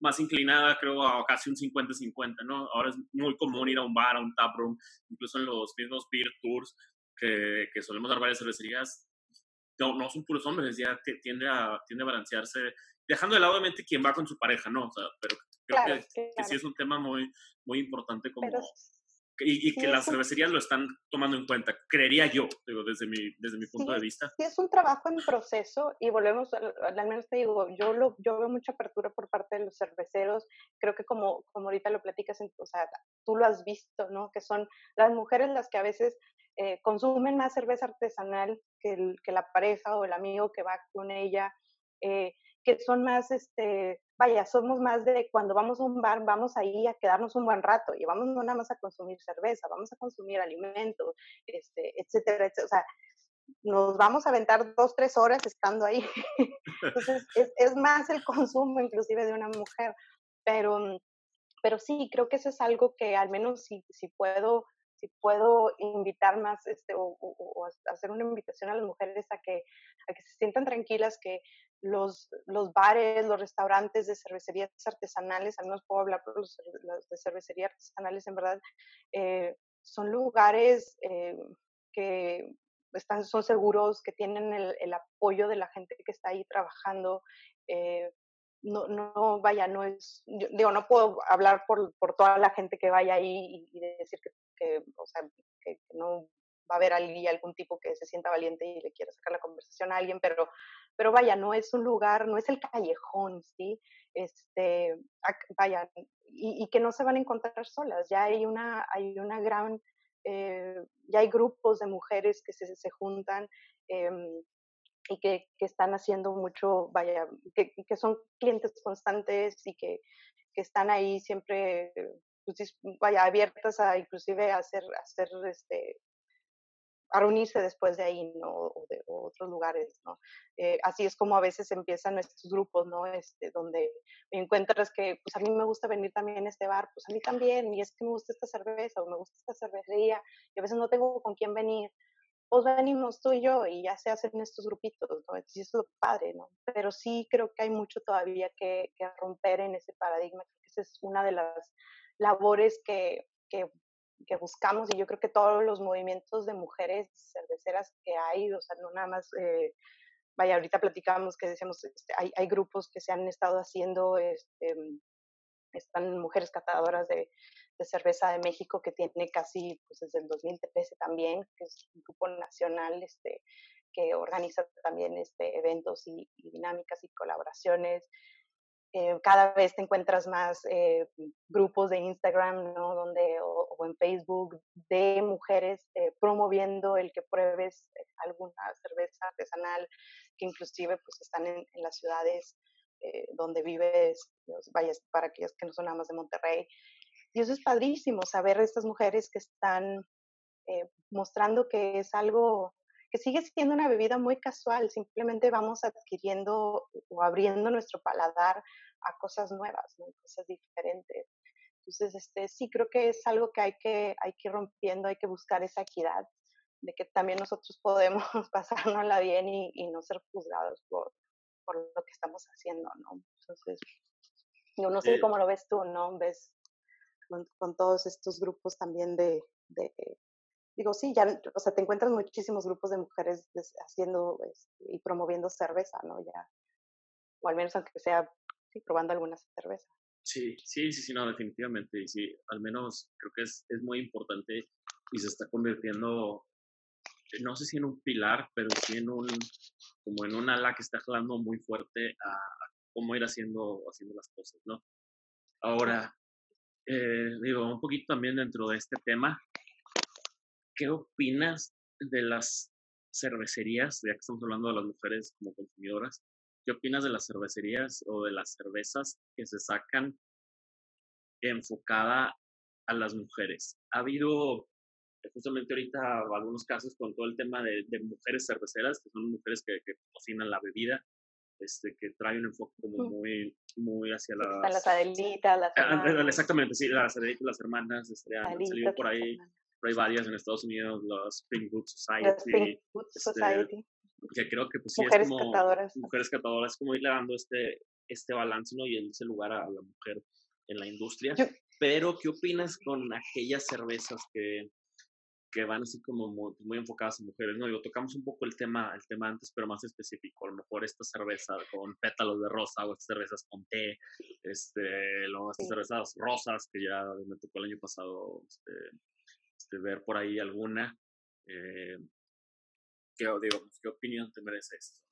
más inclinada, creo, a casi un 50-50, ¿no? Ahora es muy común ir a un bar, a un taproom, incluso en los mismos beer tours que, que solemos dar varias cervecerías, no, no son puros hombres, ya tiende a, tiende a balancearse, dejando de lado obviamente quien va con su pareja, ¿no? O sea, pero creo que, que, sí es un tema muy, muy importante como... y, que las cervecerías lo están tomando en cuenta, creería yo, digo, desde mi, desde mi punto de vista. Sí, es un trabajo en proceso y volvemos, al menos te digo, yo, lo, yo veo mucha apertura por parte de los cerveceros, creo que como, como ahorita lo platicas, o sea, tú lo has visto, ¿no? Que son las mujeres las que a veces eh, consumen más cerveza artesanal que, el, que, la pareja o el amigo que va con ella, eh, que son más, este, vaya, somos más de cuando vamos a un bar, vamos ahí a quedarnos un buen rato y vamos no nada más a consumir cerveza, vamos a consumir alimentos, este, etcétera, etcétera. O sea, nos vamos a aventar dos, tres horas estando ahí. Entonces, es, más el consumo inclusive de una mujer. Pero, pero sí, creo que eso es algo que al menos si, si puedo si puedo invitar más este, o, hacer una invitación a las mujeres a que, a que se sientan tranquilas, que los, los bares, los restaurantes de cervecerías artesanales, al menos puedo hablar por los, de cervecerías artesanales, en verdad, eh, son lugares eh, que están, son seguros, que tienen el, el, apoyo de la gente que está ahí trabajando. Eh, no, no, vaya, no es, digo, no puedo hablar por, por toda la gente que vaya ahí y, decir que, que, o sea, que, no va a haber alguien, algún tipo que se sienta valiente y le quiera sacar la conversación a alguien, pero, pero vaya, no es un lugar, no es el callejón, ¿sí? Este, vaya, y, y que no se van a encontrar solas, ya hay una, hay una gran, eh, ya hay grupos de mujeres que se, se juntan, eh, y que, que, están haciendo mucho, vaya, que, que, son clientes constantes y que, que están ahí siempre, pues, vaya, abiertas a inclusive hacer, hacer este, reunirse después de ahí, ¿no? O de otros lugares, ¿no? Eh, así es como a veces empiezan estos grupos, ¿no? Este, donde encuentras que, pues a mí me gusta venir también a este bar, pues a mí también, y es que me gusta esta cerveza o me gusta esta cervecería, y a veces no tengo con quién venir, pues venimos tú y yo y ya se hacen estos grupitos, ¿no? eso es padre, ¿no? Pero sí creo que hay mucho todavía que, que romper en ese paradigma, esa es una de las labores que, que, buscamos y yo creo que todos los movimientos de mujeres cerveceras que hay, o sea, no nada más, eh, vaya, ahorita platicábamos que decíamos, este, hay, hay grupos que se han estado haciendo, este, están mujeres catadoras de, de cerveza de México que tiene casi pues desde el 2013 también, que es un grupo nacional este, que organiza también este, eventos y, dinámicas y colaboraciones. Eh, cada vez te encuentras más eh, grupos de Instagram, ¿no? Donde, o, en Facebook de mujeres eh, promoviendo el que pruebes alguna cerveza artesanal que inclusive pues están en, las ciudades donde vives, vayas para aquellos que no son nada más de Monterrey, y eso es padrísimo, saber estas mujeres que están eh, mostrando que es algo que sigue siendo una bebida muy casual, simplemente vamos adquiriendo o abriendo nuestro paladar a cosas nuevas, ¿no? cosas diferentes. Entonces, este, sí creo que es algo que hay que, hay que ir rompiendo, hay que buscar esa equidad, de que también nosotros podemos pasárnosla bien y, y no ser juzgados por, por, lo que estamos haciendo, ¿no? Entonces, yo no sé cómo lo ves tú, ¿no? ¿Ves, con, todos estos grupos también de, de, digo, sí, ya, o sea, te encuentras muchísimos grupos de mujeres haciendo este, y promoviendo cerveza, ¿no? Ya, o al menos aunque sea sí, probando alguna cerveza. Sí, sí, sí, sí, no, definitivamente. Y sí, al menos creo que es, es muy importante y se está convirtiendo, no sé si en un pilar, pero sí en un, como en un ala que está jalando muy fuerte a, a cómo ir haciendo, haciendo las cosas, ¿no? Ahora, eh, digo, un poquito también dentro de este tema, ¿qué opinas de las cervecerías, ya que estamos hablando de las mujeres como consumidoras, ¿qué opinas de las cervecerías o de las cervezas que se sacan enfocada a las mujeres? Ha habido justamente ahorita algunos casos con todo el tema de, mujeres cerveceras, que son mujeres que, cocinan la bebida, este, que trae un enfoque como muy, muy hacia las... las Adelitas, las ah, hermanas. Exactamente, sí, las Adelitas, las hermanas, este, han salido por ahí, hay varias en Estados Unidos, los Pink Boot Society. Este, Society. Que creo que pues sí mujeres es como... Catadoras. Mujeres catadoras, como irle dando este, este balance, ¿no? Y ese lugar a la mujer en la industria. Pero, ¿qué opinas con aquellas cervezas que, que van así como muy, enfocadas en mujeres? No, digo, tocamos un poco el tema, el tema antes, pero más específico. A lo mejor esta cerveza con pétalos de rosa o estas cervezas con té, este, luego estas cervezas rosas que ya me tocó el año pasado este, este, ver por ahí alguna. Eh, ¿qué, digo, ¿Qué opinión te merece esto?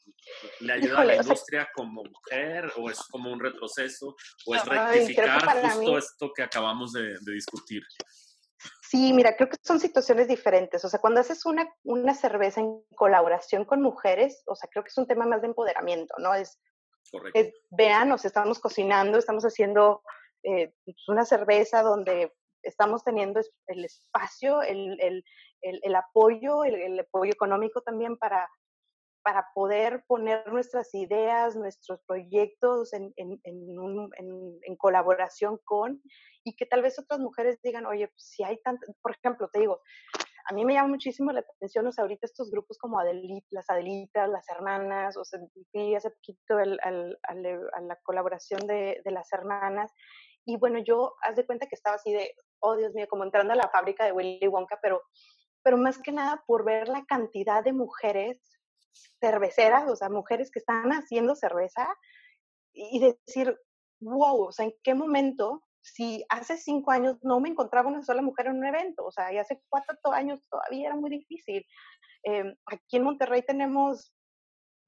¿Le ayuda a la industria como mujer o es como un retroceso o es rectificar justo esto que acabamos de, discutir? Sí, mira, creo que son situaciones diferentes. O sea, cuando haces una, una cerveza en colaboración con mujeres, o sea, creo que es un tema más de empoderamiento, ¿no? Es, Correcto. vean, nos estamos cocinando, estamos haciendo eh, pues, una cerveza donde estamos teniendo el espacio, el, el, el, apoyo, el, apoyo económico también para, para poder poner nuestras ideas, nuestros proyectos en, en, en, colaboración con, y que tal vez otras mujeres digan, oye, pues, si hay tanto, por ejemplo, te digo, a mí me llama muchísimo la atención, o sea, ahorita estos grupos como Adelit, las Adelitas, las hermanas, o sea, vi hace poquito el, a la colaboración de, de, las hermanas, y bueno, yo, haz de cuenta que estaba así de, oh Dios mío, como entrando a la fábrica de Willy Wonka, pero, pero más que nada por ver la cantidad de mujeres cerveceras, o sea, mujeres que están haciendo cerveza y decir, wow, o sea, ¿en qué momento? Si hace cinco años no me encontraba una sola mujer en un evento, o sea, y hace cuatro años todavía era muy difícil. Em, aquí en Monterrey tenemos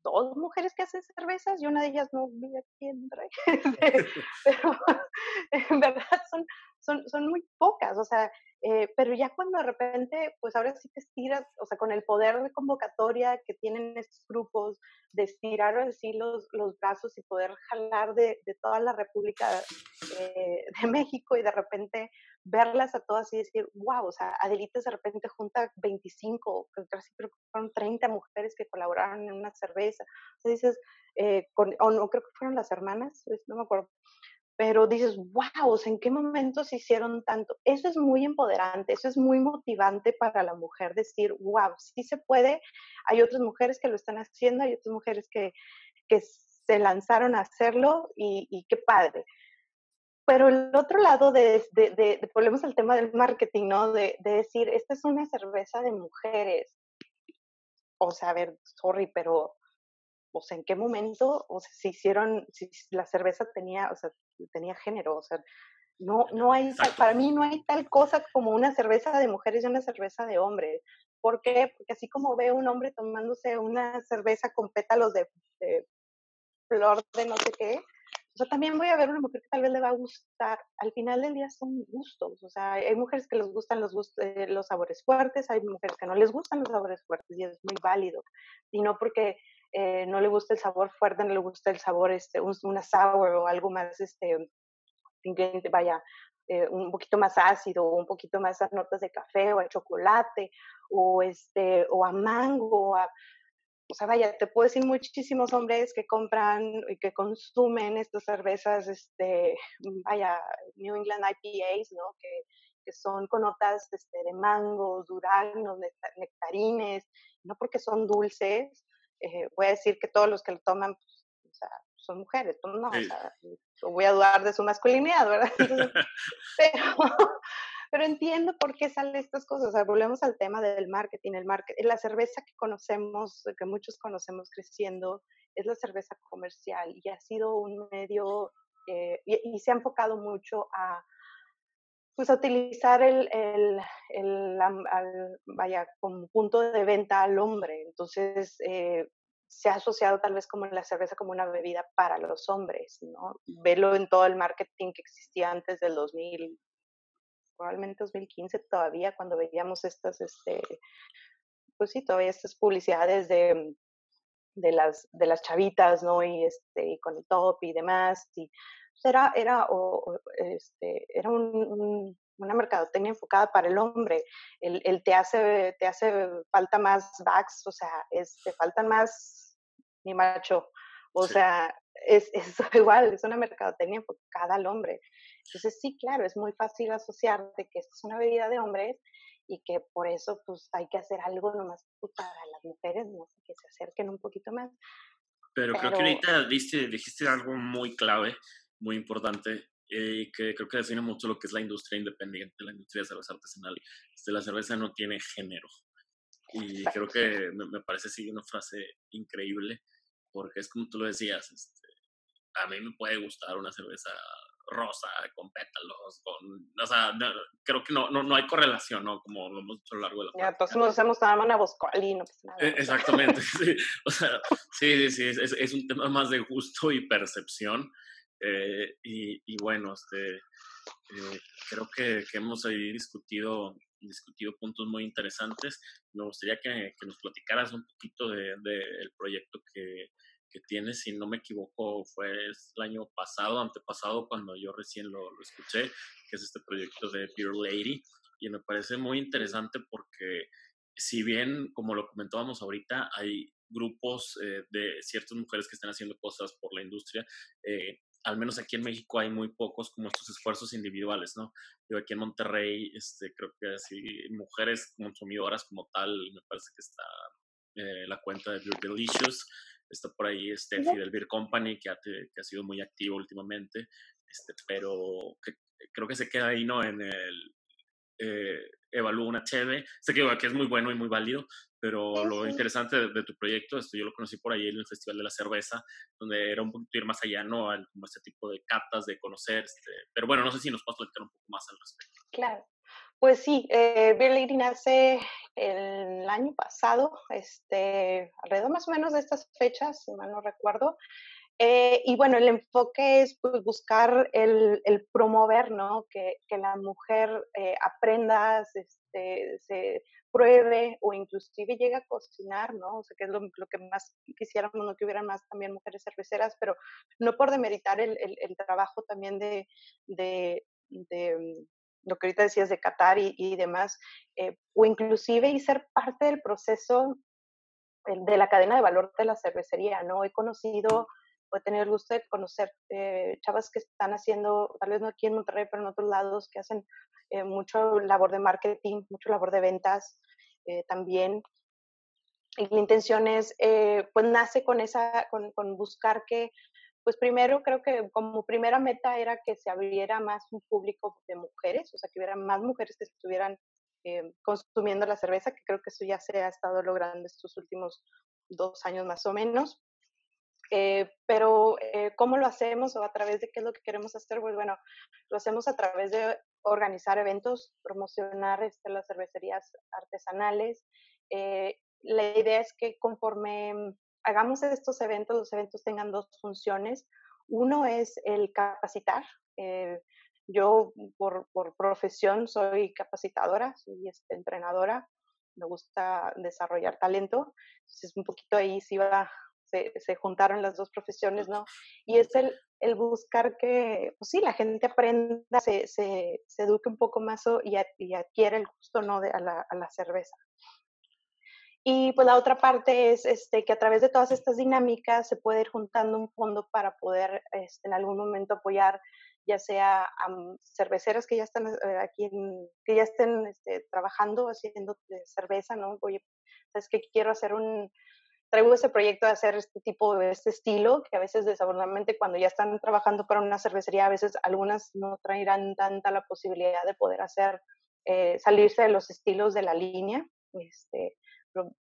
dos mujeres que hacen cervezas y una de ellas no vive aquí en Monterrey. pero en verdad son, son, son muy pocas, o sea, eh, pero ya cuando de repente, pues ahora sí te estiras, o sea, con el poder de convocatoria que tienen estos grupos, de estirar así los, los brazos y poder jalar de, de toda la República eh, de México y de repente verlas a todas y decir, wow, o sea, Adelitas de repente junta 25, casi creo que fueron 30 mujeres que colaboraron en una cerveza. O dices, eh, con, o no creo que fueron las hermanas, no me acuerdo, pero dices, wow, ¿en qué momento se hicieron tanto? Eso es muy empoderante, eso es muy motivante para la mujer decir, wow, sí se puede. Hay otras mujeres que lo están haciendo, hay otras mujeres que, que se lanzaron a hacerlo y, qué padre. Pero el otro lado de, de, de, volvemos al tema del marketing, ¿no? De, de decir, esta es una cerveza de mujeres. O sea, a ver, sorry, pero o sea, en qué momento, o sea, se hicieron, si la cerveza tenía, o sea, tenía género, o sea, no, no hay, para mí no hay tal cosa como una cerveza de mujeres y una cerveza de hombres. ¿Por qué? Porque así como veo un hombre tomándose una cerveza con pétalos de, flor de no sé qué, o sea, también voy a ver una mujer que tal vez le va a gustar. Al final del día son gustos. O sea, hay mujeres que les gustan los, eh, los sabores fuertes, hay mujeres que no les gustan los sabores fuertes y es muy válido. Y no porque eh, no le gusta el sabor fuerte, no le gusta el sabor, este, una sour o algo más, este, vaya, eh, un poquito más ácido, o un poquito más a notas de café o a chocolate, o, este, o a mango, o sea, vaya, te puedo decir muchísimos hombres que compran y que consumen estas cervezas, este, vaya, New England IPAs, ¿no? Que, que son con notas este, de mangos, duraznos, nectarines, no porque son dulces, eh, voy a decir que todos los que lo toman pues, o sea, son mujeres, pues no, o sea, voy a dudar de su masculinidad, ¿verdad? pero, pero entiendo por qué salen estas cosas. O sea, volvemos al tema del marketing. El marketing, la cerveza que conocemos, que muchos conocemos creciendo, es la cerveza comercial y ha sido un medio eh, y, se ha enfocado mucho a pues a utilizar el, el, el vaya, como punto de venta al hombre. Entonces, eh, se ha asociado tal vez como la cerveza como una bebida para los hombres, ¿no? Velo en todo el marketing que existía antes del 2000, probablemente 2015 todavía, cuando veíamos estas, este, pues sí, todavía estas publicidades de, de, las, de las chavitas, ¿no? Y, este, y con el top y demás. Y, pues, era, era, o, este, era un, una mercadotecnia enfocada para el hombre. El, el, te, hace, te hace falta más backs, o sea, es, te faltan más mi macho. O sea, es, es, igual, es una mercadotecnia enfocada al hombre. Entonces, sí, claro, es muy fácil asociar de que esto es una bebida de hombres y que por eso pues hay que hacer algo nomás para las mujeres, no sé, que se acerquen un poquito más. Pero, creo que ahorita diste, dijiste algo muy clave, muy importante, y eh, que creo que define mucho lo que es la industria independiente, la industria de cerveza artesanal. Este, la cerveza no tiene género. Y creo que me, me, parece así una frase increíble, porque es como tú lo decías, este, a mí me puede gustar una cerveza rosa, con pétalos, con, o sea, creo que no, no, no hay correlación, ¿no? Como lo hemos dicho a lo largo de la Ya, todos nos tomado una Boscoli, no pasa nada. E, exactamente, sí, o sea, sí, sí, es, es, un tema más de gusto y percepción, eh, y, y, bueno, este, eh, creo que, que, hemos ahí discutido discutido puntos muy interesantes. Me gustaría que, que nos platicaras un poquito del de, de proyecto que, que tiene, si no me equivoco, fue el año pasado, antepasado, cuando yo recién lo, lo escuché, que es este proyecto de Beer Lady. Y me parece muy interesante porque, si bien, como lo comentábamos ahorita, hay grupos eh, de ciertas mujeres que están haciendo cosas por la industria, eh, al menos aquí en México hay muy pocos como estos esfuerzos individuales, ¿no? Yo aquí en Monterrey, este, creo que así, mujeres consumidoras como tal, me parece que está eh, la cuenta de Delicious, Está por ahí Steffi del Beer Company, que ha, que ha sido muy activo últimamente, este, pero que, creo que se queda ahí, ¿no? En el eh, Evalúa una Cheve. Sé que, que, es muy bueno y muy válido, pero lo interesante de, de, tu proyecto, esto yo lo conocí por ahí en el Festival de la Cerveza, donde era un poquito ir más allá, ¿no? Al, como este tipo de catas, de conocer, este, pero bueno, no sé si nos puedes platicar un poco más al respecto. Claro. Pues sí, eh, Beer Lady nace el año pasado, este, alrededor más o menos de estas fechas, si mal no recuerdo. Eh, y bueno, el enfoque es pues, buscar el, el, promover, ¿no? Que, que la mujer eh, aprenda, este, se pruebe o inclusive llegue a cocinar, ¿no? O sea, que es lo, que más quisiéramos, ¿no? Que hubiera más también mujeres cerveceras, pero no por demeritar el, el, trabajo también de, de lo que ahorita decías de Qatar y, y demás, eh, o inclusive y ser parte del proceso de la cadena de valor de la cervecería, ¿no? He conocido, o he tenido el gusto de conocer eh, chavas que están haciendo, tal vez no aquí en Monterrey, pero en otros lados, que hacen eh, mucho labor de marketing, mucho labor de ventas eh, también. Y la intención es, eh, pues nace con esa, con, con buscar que pues primero creo que como primera meta era que se abriera más un público de mujeres, o sea, que hubiera más mujeres que estuvieran eh, consumiendo la cerveza, que creo que eso ya se ha estado logrando estos últimos dos años más o menos. Eh, pero eh, ¿cómo lo hacemos o a través de qué es lo que queremos hacer? Pues bueno, lo hacemos a través de organizar eventos, promocionar este, las cervecerías artesanales. La idea es que conforme hagamos estos eventos, los eventos tengan dos funciones. Uno es el capacitar. Eh, yo por, profesión soy capacitadora, soy este, entrenadora, me gusta desarrollar talento. Entonces un poquito ahí se, juntaron las dos profesiones, ¿no? Y es el, buscar que, pues sí, la gente aprenda, se, eduque un poco más y, adquiere el gusto, ¿no? De, a la cerveza. Y pues la otra parte es este, que a través de todas estas dinámicas se puede ir juntando un fondo para poder este, en algún momento apoyar ya sea a um, cerveceras que ya están eh, aquí, en, que ya estén este, trabajando, haciendo cerveza, ¿no? Oye, ¿sabes qué? Quiero hacer un, traigo ese proyecto de hacer este tipo este estilo, que a veces desafortunadamente cuando ya están trabajando para una cervecería, a veces algunas no traerán tanta la posibilidad de poder hacer, eh, salirse de los estilos de la línea. Este,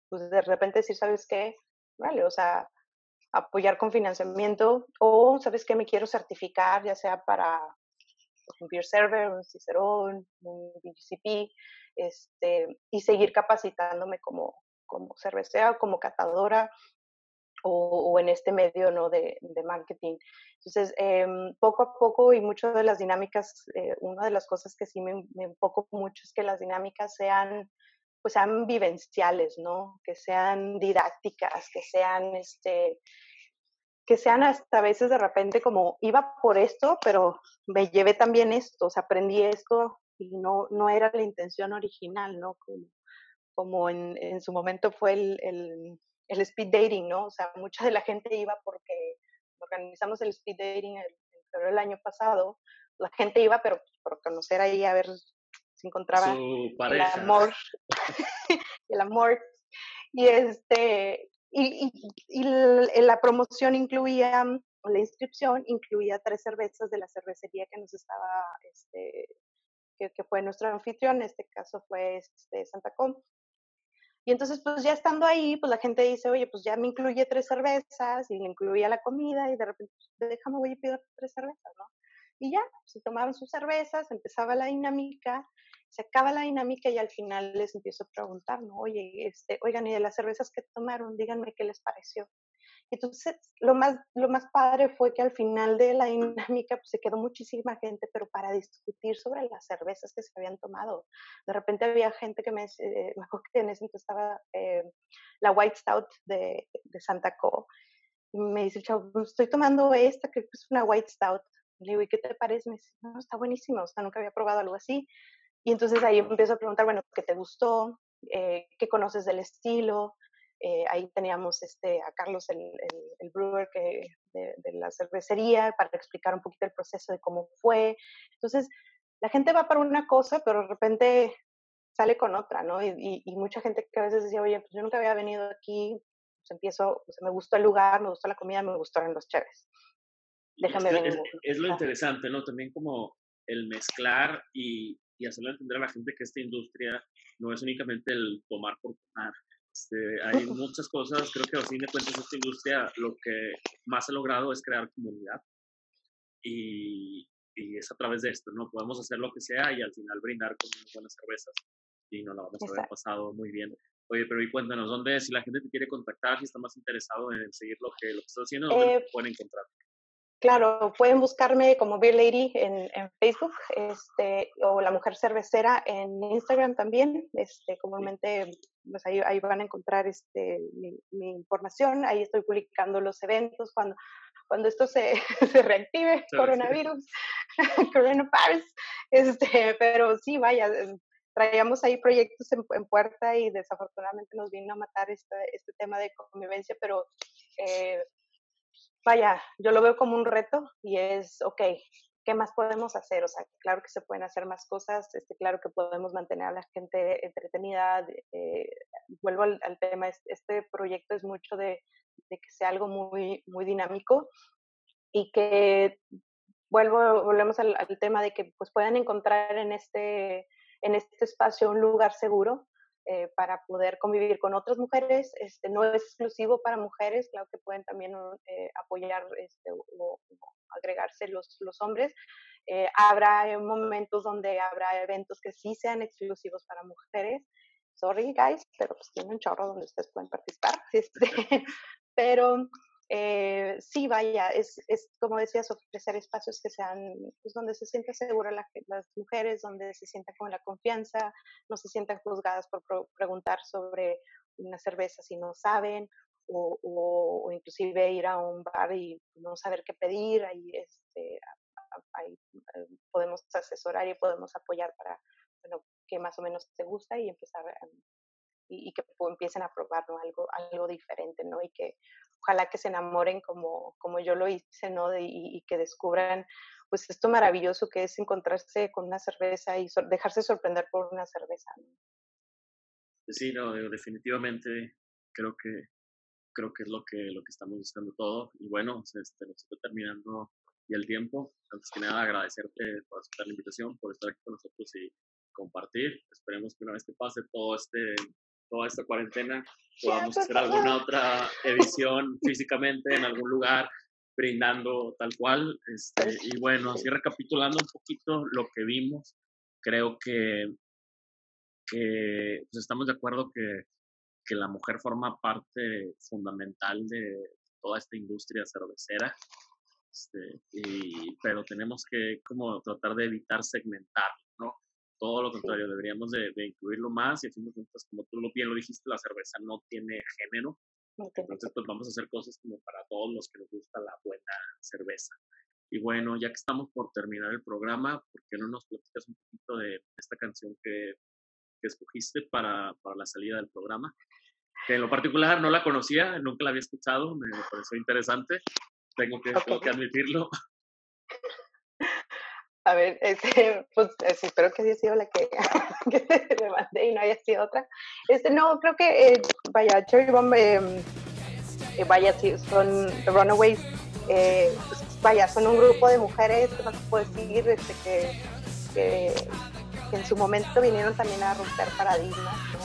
pues de repente decir, ¿sabes qué? Vale, o sea, apoyar con financiamiento o, ¿sabes qué? Me quiero certificar, ya sea para un Beer Server, un Cicerón, un BGCP, este, y seguir capacitándome como, como cervecera, como catadora, o, en este medio ¿no? de, marketing. Entonces, em, poco a poco y muchas de las dinámicas, eh, una de las cosas que sí me, me enfoco mucho es que las dinámicas sean pues sean vivenciales, ¿no? Que sean didácticas, que sean este que sean hasta a veces de repente como iba por esto, pero me llevé también esto, o sea, aprendí esto y no, no era la intención original, ¿no? Como, como en, en su momento fue el, el, el, speed dating, ¿no? O sea, mucha de la gente iba porque organizamos el speed dating el, del año pasado, la gente iba, pero por conocer ahí a ver si encontraba el amor, el amor. Y este, y, y, la promoción incluía, la inscripción incluía tres cervezas de la cervecería que nos estaba, este, que, que fue nuestro anfitrión, en este caso fue este, Santa Com. Y entonces, pues ya estando ahí, pues la gente dice, oye, pues ya me incluye tres cervezas y le incluía la comida y de repente, pues, déjame, voy a pedir tres cervezas, ¿no? Y ya, se tomaban sus cervezas, empezaba la dinámica se acaba la dinámica y al final les empiezo a preguntar, ¿no? Oye, este, oigan, y de las cervezas que tomaron, díganme qué les pareció. Entonces, lo más, lo más padre fue que al final de la dinámica pues, se quedó muchísima gente, pero para discutir sobre las cervezas que se habían tomado. De repente había gente que me, eh, me acuerdo que en ese entonces estaba eh, la White Stout de, de Santa Co. Y me dice chavo, pues, estoy tomando esta, que es una White Stout. Le digo, ¿y qué te parece? Me dice, no, está buenísimo, o sea, nunca había probado algo así. Y entonces ahí empiezo a preguntar, bueno, ¿qué te gustó? Eh, ¿Qué conoces del estilo? Eh, ahí teníamos este, a Carlos, el, el, brewer que, de, la cervecería, para explicar un poquito el proceso de cómo fue. Entonces, la gente va para una cosa, pero de repente sale con otra, ¿no? Y, y, mucha gente que a veces decía, oye, pues yo nunca había venido aquí, pues empiezo, pues me gustó el lugar, me gustó la comida, me gustaron los chéves. Déjame ver. Es, es, lo interesante, ¿no? También como el mezclar y, y hacerle entender a la gente que esta industria no es únicamente el tomar por tomar. Este, hay muchas cosas, creo que a fin de cuentas esta industria lo que más ha logrado es crear comunidad y, y, es a través de esto, ¿no? Podemos hacer lo que sea y al final brindar con unas buenas cervezas y nos la vamos a haber pasado muy bien. Oye, pero y cuéntanos, ¿dónde, si la gente te quiere contactar, si está más interesado en seguir lo que, lo que estás haciendo, ¿dónde eh, pueden encontrar? Claro, pueden buscarme como Beer Lady en, en, Facebook este, o La Mujer Cervecera en Instagram también. Este, comúnmente pues ahí, ahí van a encontrar este, mi, información. Ahí estoy publicando los eventos cuando, cuando esto se, se reactive, coronavirus, coronavirus. Este, pero sí, vaya, traíamos ahí proyectos en, en, puerta y desafortunadamente nos vino a matar este, este tema de convivencia, pero... Eh, vaya, yo lo veo como un reto y es, ok, ¿qué más podemos hacer? O sea, claro que se pueden hacer más cosas, este, claro que podemos mantener a la gente entretenida. Eh, vuelvo al, tema, este proyecto es mucho de, que sea algo muy, muy dinámico y que vuelvo, volvemos al, al, tema de que pues puedan encontrar en este, en este espacio un lugar seguro eh, para poder convivir con otras mujeres. Este, no es exclusivo para mujeres, claro que pueden también eh, apoyar este, o, agregarse los, los hombres. Eh, habrá momentos donde habrá eventos que sí sean exclusivos para mujeres. Sorry, guys, pero pues tiene un chorro donde ustedes pueden participar. Este, pero eh, sí, vaya, es, como decías, ofrecer espacios que sean, pues donde se sienta segura la, las mujeres, donde se sientan con la confianza, no se sientan juzgadas por preguntar sobre una cerveza si no saben, o, o, inclusive ir a un bar y no saber qué pedir, ahí, este, eh, podemos asesorar y podemos apoyar para, que más o menos te gusta y empezar y, que empiecen a probar algo, algo diferente, ¿no? Y que ojalá que se enamoren como, como yo lo hice, ¿no? y, que descubran pues esto maravilloso que es encontrarse con una cerveza y dejarse sorprender por una cerveza. Sí, no, definitivamente creo que creo que es lo que lo que estamos buscando todo y bueno, este, nos está terminando y el tiempo. Antes que nada agradecerte por aceptar la invitación, por estar aquí con nosotros y compartir. Esperemos que una vez que pase todo este toda esta cuarentena podamos hacer alguna otra edición físicamente en algún lugar brindando tal cual. Este, y bueno, así recapitulando un poquito lo que vimos, creo que, que pues estamos de acuerdo que, que la mujer forma parte fundamental de, toda esta industria cervecera. Este, y, pero tenemos que como tratar de evitar segmentar. Todo lo contrario, deberíamos de, incluirlo más y de cuentas, como tú lo bien lo dijiste, la cerveza no tiene género. Entonces, pues vamos a hacer cosas como para todos los que nos gusta la buena cerveza. Y bueno, ya que estamos por terminar el programa, ¿por qué no nos platicas un poquito de esta canción que, que escogiste para, para, la salida del programa? Que en lo particular no la conocía, nunca la había escuchado, me, pareció interesante, tengo que, tengo que admitirlo. A ver, este, pues espero que haya sido la que, que le mandé y no haya sido otra. Este, no, creo que, eh, vaya, Cherry Bomb, em, eh, vaya, son Runaways, eh, vaya, son un grupo de mujeres, no se puede decir, este, que, que, en su momento vinieron también a romper paradigmas, ¿no?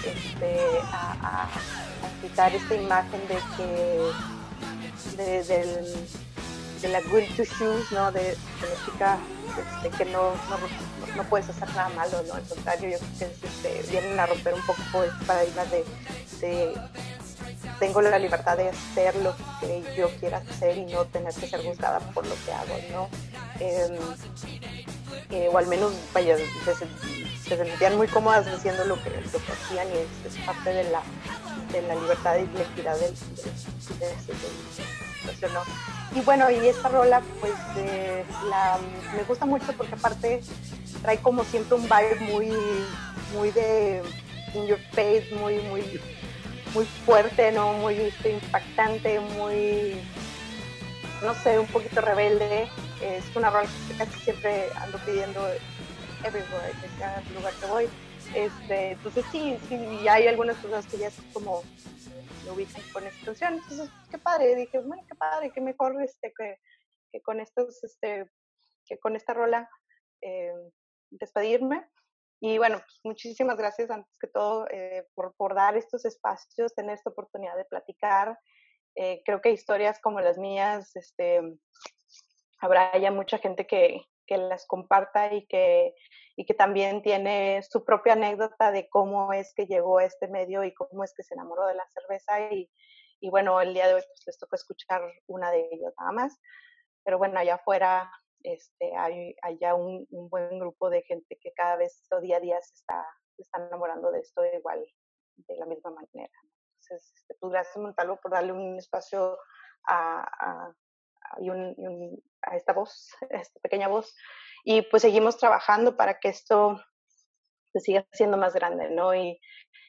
este, a, a, quitar esta imagen de que, de, del, de la good to shoes, ¿no? De, de la chica este, que no, no, puedes hacer nada malo, ¿no? Al contrario, yo creo que este, vienen a romper un poco el paradigma de, de, tengo la libertad de hacer lo que yo quiera hacer y no tener que ser juzgada por lo que hago, ¿no? Em, eh, o al menos, vaya, se, sentían muy cómodas haciendo lo que, lo que hacían y es, parte de la, de la libertad y la equidad del, de, de, ¿no? Y bueno, y esta rola, pues eh, la, me gusta mucho porque aparte trae como siempre un vibe muy, muy de in your face, muy, muy, muy fuerte, ¿no? Muy este, impactante, muy, no sé, un poquito rebelde. Es una rola que casi siempre ando pidiendo everywhere, en cada lugar que voy. Este, entonces sí, sí, hay algunas cosas que ya es como lo ubican con esta. Entonces, qué padre, dije, bueno, qué padre, qué mejor este, que, que con estos, este, que con esta rola eh, despedirme. Y bueno, pues muchísimas gracias antes que todo eh, por, por, dar estos espacios, tener esta oportunidad de platicar. Eh, creo que historias como las mías, este, habrá ya mucha gente que, que las comparta y que, y que también tiene su propia anécdota de cómo es que llegó a este medio y cómo es que se enamoró de la cerveza. Y, y bueno, el día de hoy pues, les tocó escuchar una de ellas nada más. Pero bueno, allá afuera este, hay allá un, un, buen grupo de gente que cada vez día a día se está, se está enamorando de esto igual, de la misma manera. Entonces, este, pues gracias Montalvo por darle un espacio a, a, y un, y un, a esta voz, a esta pequeña voz, y pues seguimos trabajando para que esto se siga siendo más grande, ¿no? Y,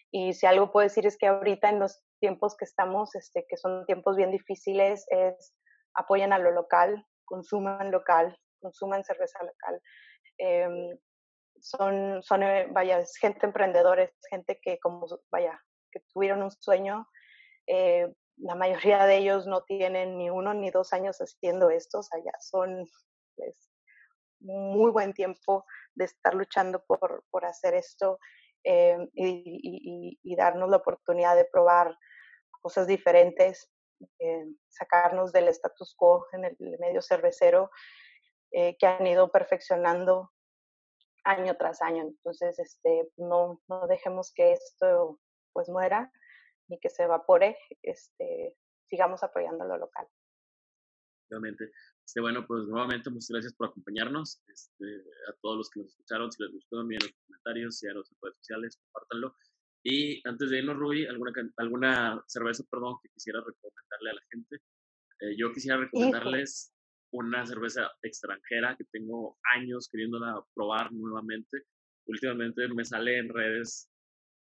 y si algo puedo decir es que ahorita en los tiempos que estamos, este, que son tiempos bien difíciles, es apoyen a lo local, consuman local, consuman cerveza local. Eh, son, son, eh, vaya, gente emprendedora, es gente que como, vaya, que tuvieron un sueño. Eh, la mayoría de ellos no tienen ni uno ni dos años haciendo esto, o sea, ya son pues, muy buen tiempo de estar luchando por, por hacer esto eh, y, y, y, darnos la oportunidad de probar cosas diferentes, eh, sacarnos del status quo en el medio cervecero eh, que han ido perfeccionando año tras año. Entonces, este, no, no dejemos que esto pues muera ni que se evapore, este, sigamos apoyando lo local. Obviamente. Este, bueno, pues nuevamente muchas gracias por acompañarnos. Este, a todos los que nos escucharon, si les gustó, envíen los comentarios, en las redes sociales, compártanlo. Y antes de irnos, Ruby, ¿alguna, alguna cerveza, perdón, que quisiera recomendarle a la gente? Eh, yo quisiera recomendarles una cerveza extranjera que tengo años queriéndola probar nuevamente. Últimamente me sale en redes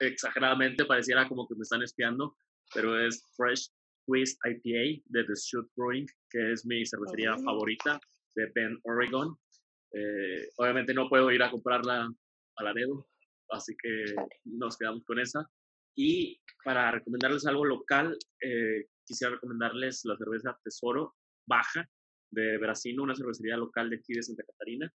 exageradamente, pareciera como que me están espiando, pero es Fresh Twist IPA de The Shoot Brewing, que es mi cervecería favorita de Bend, Oregon. Eh, obviamente no puedo ir a comprarla a Laredo, así que nos quedamos con esa. Y para recomendarles algo local, eh, quisiera recomendarles la cerveza Tesoro Baja de Brasino, una cervecería local de aquí de Santa Catarina.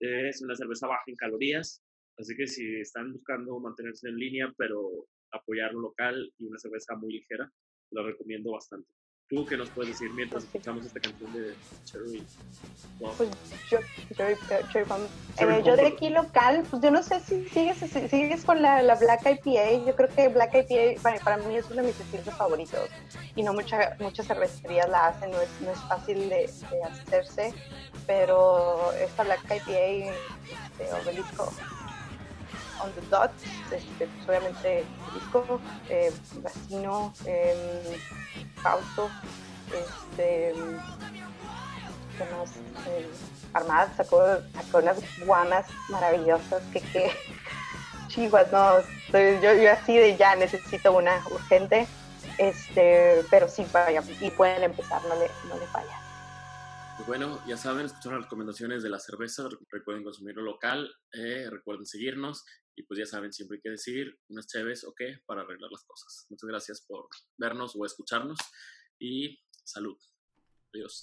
Es una cerveza baja en calorías, así que si están buscando mantenerse en línea, pero apoyar lo local y una cerveza muy ligera, lo recomiendo bastante. ¿Tú qué nos puedes decir mientras escuchamos esta canción de Cherry Pues yo, Cherry, Cherry eh, yo de aquí local, pues yo no sé si sigues, si sigues con la, la, Black IPA. Yo creo que Black IPA para, para, mí es uno de mis estilos favoritos. Y no mucha, muchas cervecerías la hacen, no es, no es fácil de, de hacerse, pero esta Black IPA, este, obelisco, on the dot, este, pues obviamente disco, eh, vecino, eh, Fausto, este, ¿qué más? Armada sacó, sacó, unas guamas maravillosas que, que chivas, no, yo, yo así de ya necesito una urgente, este, pero sí, vaya, y pueden empezar, no le, no le falla. Pues bueno, ya saben, escucharon las recomendaciones de la cerveza, recuerden consumirlo local, eh, recuerden seguirnos y pues ya saben, siempre hay que decir unas chéves o qué para arreglar las cosas. Muchas gracias por vernos o escucharnos y salud. Adiós.